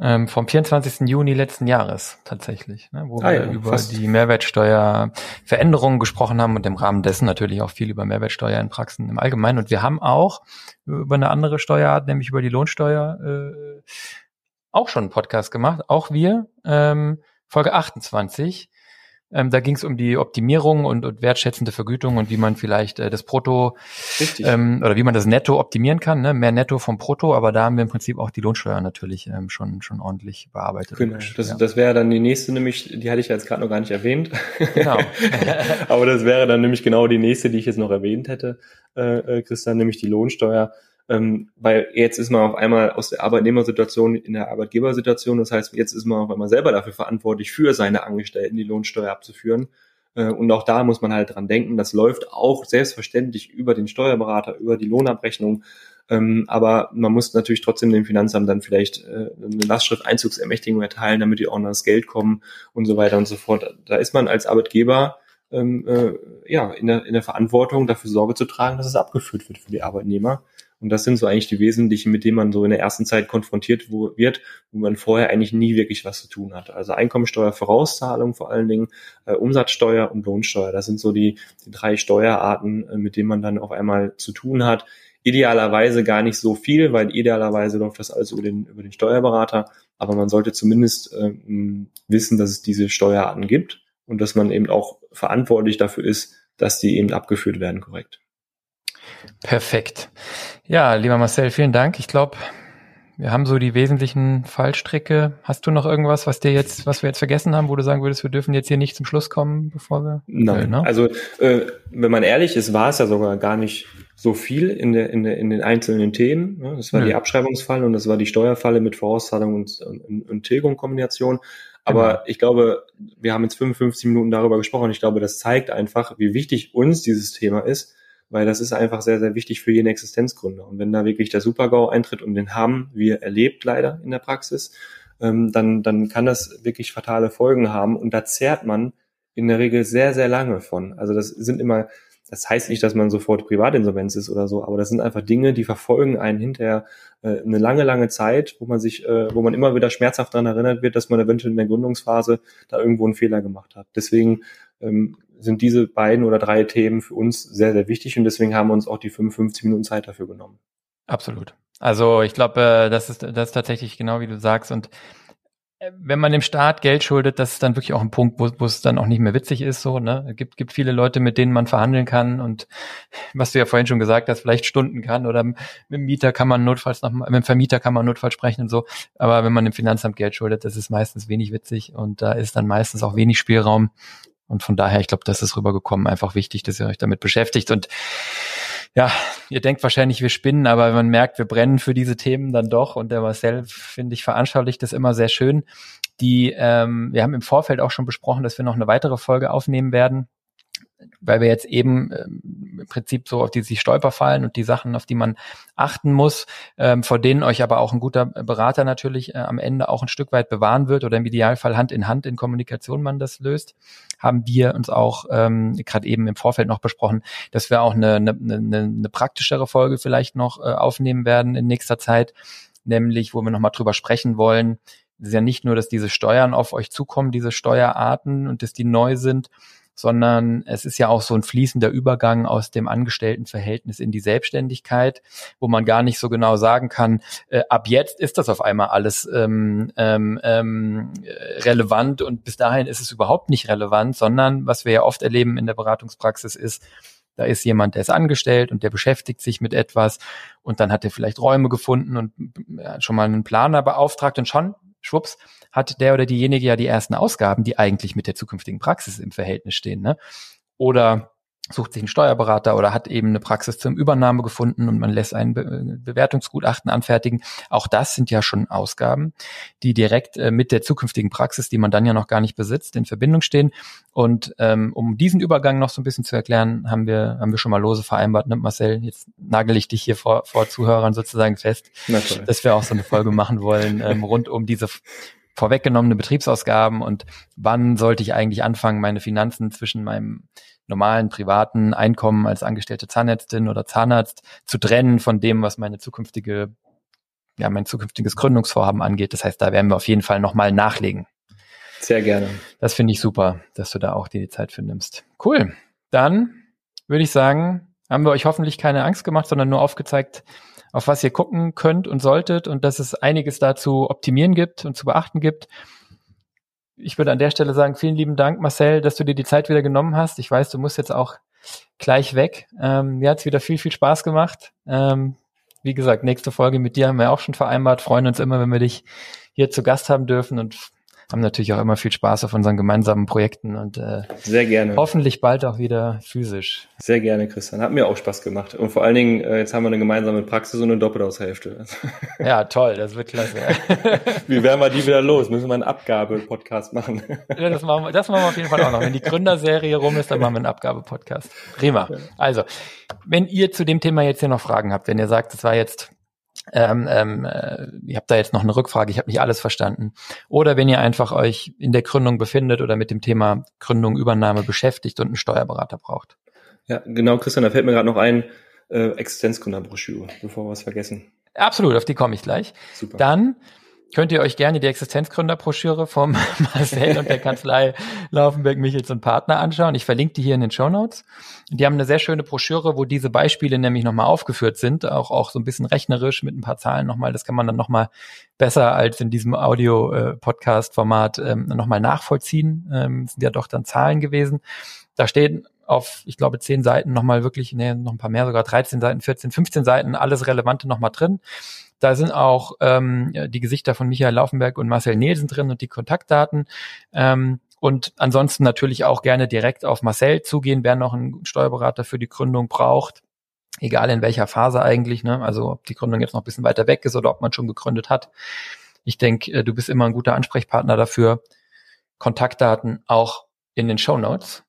ähm, vom 24. Juni letzten Jahres tatsächlich, ne, wo ah, wir ja, über fast. die Mehrwertsteuerveränderungen gesprochen haben und im Rahmen dessen natürlich auch viel über Mehrwertsteuer in Praxen im Allgemeinen. Und wir haben auch über eine andere Steuerart, nämlich über die Lohnsteuer, äh, auch schon einen Podcast gemacht, auch wir, ähm, Folge 28. Ähm, da ging es um die Optimierung und, und wertschätzende Vergütung und wie man vielleicht äh, das Brutto ähm, oder wie man das Netto optimieren kann, ne? mehr Netto vom Brutto, aber da haben wir im Prinzip auch die Lohnsteuer natürlich ähm, schon schon ordentlich bearbeitet. Genau, das, ja. das wäre dann die nächste, nämlich, die hatte ich jetzt gerade noch gar nicht erwähnt. Genau. aber das wäre dann nämlich genau die nächste, die ich jetzt noch erwähnt hätte, äh, äh Christian, nämlich die Lohnsteuer ähm, weil jetzt ist man auf einmal aus der Arbeitnehmersituation in der Arbeitgebersituation. Das heißt, jetzt ist man auf einmal selber dafür verantwortlich, für seine Angestellten die Lohnsteuer abzuführen. Äh, und auch da muss man halt dran denken, das läuft auch selbstverständlich über den Steuerberater, über die Lohnabrechnung. Ähm, aber man muss natürlich trotzdem dem Finanzamt dann vielleicht äh, eine Lastschrift Einzugsermächtigung erteilen, damit die auch noch das Geld kommen und so weiter und so fort. Da ist man als Arbeitgeber ähm, äh, ja in der, in der Verantwortung, dafür Sorge zu tragen, dass es abgeführt wird für die Arbeitnehmer. Und das sind so eigentlich die Wesentlichen, mit denen man so in der ersten Zeit konfrontiert wo, wird, wo man vorher eigentlich nie wirklich was zu tun hat. Also Einkommensteuer, Vorauszahlung vor allen Dingen, äh, Umsatzsteuer und Lohnsteuer. Das sind so die, die drei Steuerarten, äh, mit denen man dann auf einmal zu tun hat. Idealerweise gar nicht so viel, weil idealerweise läuft das alles über den, über den Steuerberater. Aber man sollte zumindest äh, wissen, dass es diese Steuerarten gibt und dass man eben auch verantwortlich dafür ist, dass die eben abgeführt werden korrekt. Perfekt. Ja, lieber Marcel, vielen Dank. Ich glaube, wir haben so die wesentlichen Fallstricke. Hast du noch irgendwas, was dir jetzt, was wir jetzt vergessen haben, wo du sagen würdest, wir dürfen jetzt hier nicht zum Schluss kommen, bevor wir? Nein. Ne? Also äh, wenn man ehrlich ist, war es ja sogar gar nicht so viel in der in, der, in den einzelnen Themen. Ne? Das war Nö. die Abschreibungsfalle und das war die Steuerfalle mit Vorauszahlung und, und, und Tilgung-Kombination. Aber genau. ich glaube, wir haben jetzt 55 Minuten darüber gesprochen. Ich glaube, das zeigt einfach, wie wichtig uns dieses Thema ist weil das ist einfach sehr, sehr wichtig für jeden Existenzgründer. Und wenn da wirklich der Supergau eintritt und den haben wir erlebt leider in der Praxis, ähm, dann, dann kann das wirklich fatale Folgen haben. Und da zehrt man in der Regel sehr, sehr lange von. Also das sind immer, das heißt nicht, dass man sofort Privatinsolvenz ist oder so, aber das sind einfach Dinge, die verfolgen einen hinterher äh, eine lange, lange Zeit, wo man sich, äh, wo man immer wieder schmerzhaft daran erinnert wird, dass man eventuell in der Gründungsphase da irgendwo einen Fehler gemacht hat. Deswegen ähm, sind diese beiden oder drei Themen für uns sehr, sehr wichtig und deswegen haben wir uns auch die 55 Minuten Zeit dafür genommen. Absolut. Also ich glaube, äh, das ist das ist tatsächlich genau wie du sagst und äh, wenn man dem Staat Geld schuldet, das ist dann wirklich auch ein Punkt, wo, wo es dann auch nicht mehr witzig ist. So, ne, es gibt gibt viele Leute, mit denen man verhandeln kann und was du ja vorhin schon gesagt hast, vielleicht Stunden kann oder mit dem Mieter kann man notfalls noch, mit dem Vermieter kann man notfalls sprechen und so. Aber wenn man dem Finanzamt Geld schuldet, das ist meistens wenig witzig und da ist dann meistens auch wenig Spielraum und von daher, ich glaube, das ist rübergekommen, einfach wichtig, dass ihr euch damit beschäftigt. Und ja, ihr denkt wahrscheinlich, wir spinnen, aber man merkt, wir brennen für diese Themen dann doch. Und der Marcel, finde ich, veranschaulicht das immer sehr schön. Die, ähm, wir haben im Vorfeld auch schon besprochen, dass wir noch eine weitere Folge aufnehmen werden weil wir jetzt eben ähm, im Prinzip so auf die sich Stolperfallen und die Sachen, auf die man achten muss, ähm, vor denen euch aber auch ein guter Berater natürlich äh, am Ende auch ein Stück weit bewahren wird oder im Idealfall Hand in Hand in Kommunikation man das löst, haben wir uns auch ähm, gerade eben im Vorfeld noch besprochen, dass wir auch eine, eine, eine, eine praktischere Folge vielleicht noch äh, aufnehmen werden in nächster Zeit, nämlich wo wir nochmal drüber sprechen wollen, es ist ja nicht nur, dass diese Steuern auf euch zukommen, diese Steuerarten und dass die neu sind, sondern es ist ja auch so ein fließender Übergang aus dem Angestelltenverhältnis in die Selbstständigkeit, wo man gar nicht so genau sagen kann, äh, ab jetzt ist das auf einmal alles ähm, ähm, ähm, relevant und bis dahin ist es überhaupt nicht relevant, sondern was wir ja oft erleben in der Beratungspraxis ist, da ist jemand, der ist angestellt und der beschäftigt sich mit etwas und dann hat er vielleicht Räume gefunden und schon mal einen Planer beauftragt und schon schwupps, hat der oder diejenige ja die ersten Ausgaben, die eigentlich mit der zukünftigen Praxis im Verhältnis stehen. Ne? Oder sucht sich einen Steuerberater oder hat eben eine Praxis zum Übernahme gefunden und man lässt ein Be Bewertungsgutachten anfertigen. Auch das sind ja schon Ausgaben, die direkt äh, mit der zukünftigen Praxis, die man dann ja noch gar nicht besitzt, in Verbindung stehen. Und ähm, um diesen Übergang noch so ein bisschen zu erklären, haben wir haben wir schon mal lose vereinbart, ne, Marcel? Jetzt nagel ich dich hier vor, vor Zuhörern sozusagen fest, dass wir auch so eine Folge machen wollen ähm, rund um diese vorweggenommene Betriebsausgaben und wann sollte ich eigentlich anfangen, meine Finanzen zwischen meinem normalen privaten Einkommen als angestellte Zahnärztin oder Zahnarzt zu trennen von dem, was meine zukünftige, ja, mein zukünftiges Gründungsvorhaben angeht. Das heißt, da werden wir auf jeden Fall nochmal nachlegen. Sehr gerne. Das finde ich super, dass du da auch dir die Zeit für nimmst. Cool. Dann würde ich sagen, haben wir euch hoffentlich keine Angst gemacht, sondern nur aufgezeigt, auf was ihr gucken könnt und solltet und dass es einiges da zu optimieren gibt und zu beachten gibt. ich würde an der Stelle sagen, vielen lieben Dank, Marcel, dass du dir die Zeit wieder genommen hast. Ich weiß, du musst jetzt auch gleich weg. Ähm, mir hat's wieder viel, viel Spaß gemacht. Ähm, wie gesagt, nächste Folge mit dir haben wir auch schon vereinbart. Freuen uns immer, wenn wir dich hier zu Gast haben dürfen und haben natürlich auch immer viel Spaß auf unseren gemeinsamen Projekten und äh, sehr gerne. Hoffentlich bald auch wieder physisch. Sehr gerne, Christian. Hat mir auch Spaß gemacht. Und vor allen Dingen, äh, jetzt haben wir eine gemeinsame Praxis und eine Doppelhaushälfte. ja, toll, das wird klasse. Wie werden wir die wieder los? Müssen wir einen Abgabe-Podcast machen? ja, das machen, wir, das machen wir auf jeden Fall auch noch. Wenn die Gründerserie rum ist, dann machen wir einen Abgabe-Podcast. Prima. Also, wenn ihr zu dem Thema jetzt hier noch Fragen habt, wenn ihr sagt, es war jetzt ähm, ähm, äh, ihr habt da jetzt noch eine Rückfrage, ich habe nicht alles verstanden. Oder wenn ihr einfach euch in der Gründung befindet oder mit dem Thema Gründung, Übernahme beschäftigt und einen Steuerberater braucht. Ja, genau, Christian, da fällt mir gerade noch ein, äh, Existenzgründerbroschüre, bevor wir was vergessen. Absolut, auf die komme ich gleich. Super. Dann könnt ihr euch gerne die Existenzgründerbroschüre vom Marcel und der Kanzlei Laufenberg Michels und Partner anschauen. Ich verlinke die hier in den Show Notes. Die haben eine sehr schöne Broschüre, wo diese Beispiele nämlich nochmal aufgeführt sind, auch, auch so ein bisschen rechnerisch mit ein paar Zahlen nochmal. Das kann man dann nochmal besser als in diesem Audio-Podcast-Format ähm, nochmal nachvollziehen. Ähm, sind ja doch dann Zahlen gewesen. Da stehen auf, ich glaube, zehn Seiten nochmal wirklich, nee, noch ein paar mehr, sogar 13 Seiten, 14, 15 Seiten, alles Relevante nochmal drin. Da sind auch ähm, die Gesichter von Michael Laufenberg und Marcel Nielsen drin und die Kontaktdaten. Ähm, und ansonsten natürlich auch gerne direkt auf Marcel zugehen, wer noch einen Steuerberater für die Gründung braucht. Egal in welcher Phase eigentlich, ne? Also ob die Gründung jetzt noch ein bisschen weiter weg ist oder ob man schon gegründet hat. Ich denke, äh, du bist immer ein guter Ansprechpartner dafür. Kontaktdaten auch in den Show Notes.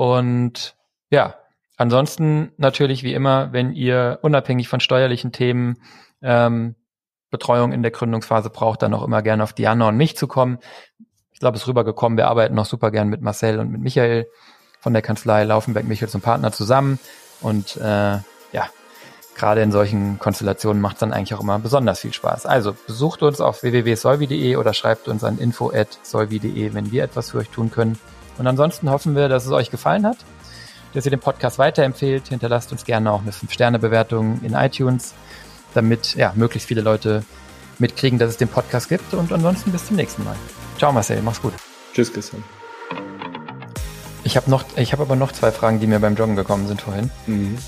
Und ja, ansonsten natürlich wie immer, wenn ihr unabhängig von steuerlichen Themen ähm, Betreuung in der Gründungsphase braucht, dann auch immer gerne auf Diana und mich zu kommen. Ich glaube, es ist rübergekommen. Wir arbeiten noch super gern mit Marcel und mit Michael von der Kanzlei Laufenberg Michael zum Partner zusammen. Und äh, ja, gerade in solchen Konstellationen macht es dann eigentlich auch immer besonders viel Spaß. Also besucht uns auf www.solvi.de oder schreibt uns an info.solvi.de, wenn wir etwas für euch tun können. Und ansonsten hoffen wir, dass es euch gefallen hat, dass ihr den Podcast weiterempfehlt. Hinterlasst uns gerne auch eine 5-Sterne-Bewertung in iTunes damit ja, möglichst viele Leute mitkriegen, dass es den Podcast gibt. Und ansonsten bis zum nächsten Mal. Ciao Marcel, mach's gut. Tschüss, Christian. Ich habe habe aber noch zwei Fragen, die mir beim Joggen gekommen sind vorhin. Mhm.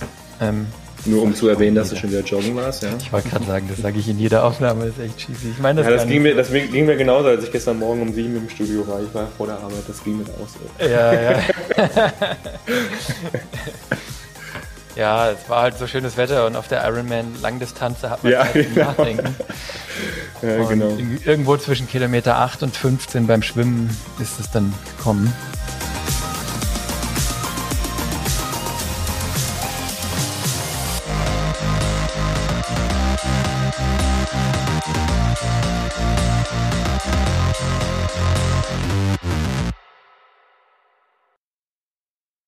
Ähm, Nur um zu erwähnen, dass du schon wieder joggen warst, ja. Ich wollte gerade sagen, das sage ich in jeder Aufnahme, das ist echt cheesy. Ich meine, das, ja, das, ging mir, das ging mir genauso, als ich gestern Morgen um sieben im Studio war. Ich war vor der Arbeit, das ging mir auch so. Ja, ja. Ja, es war halt so schönes Wetter und auf der Ironman Langdistanz da hat man ja, Zeit zum ja. Nachdenken. ja, genau. Irgendwo zwischen Kilometer 8 und 15 beim Schwimmen ist es dann gekommen.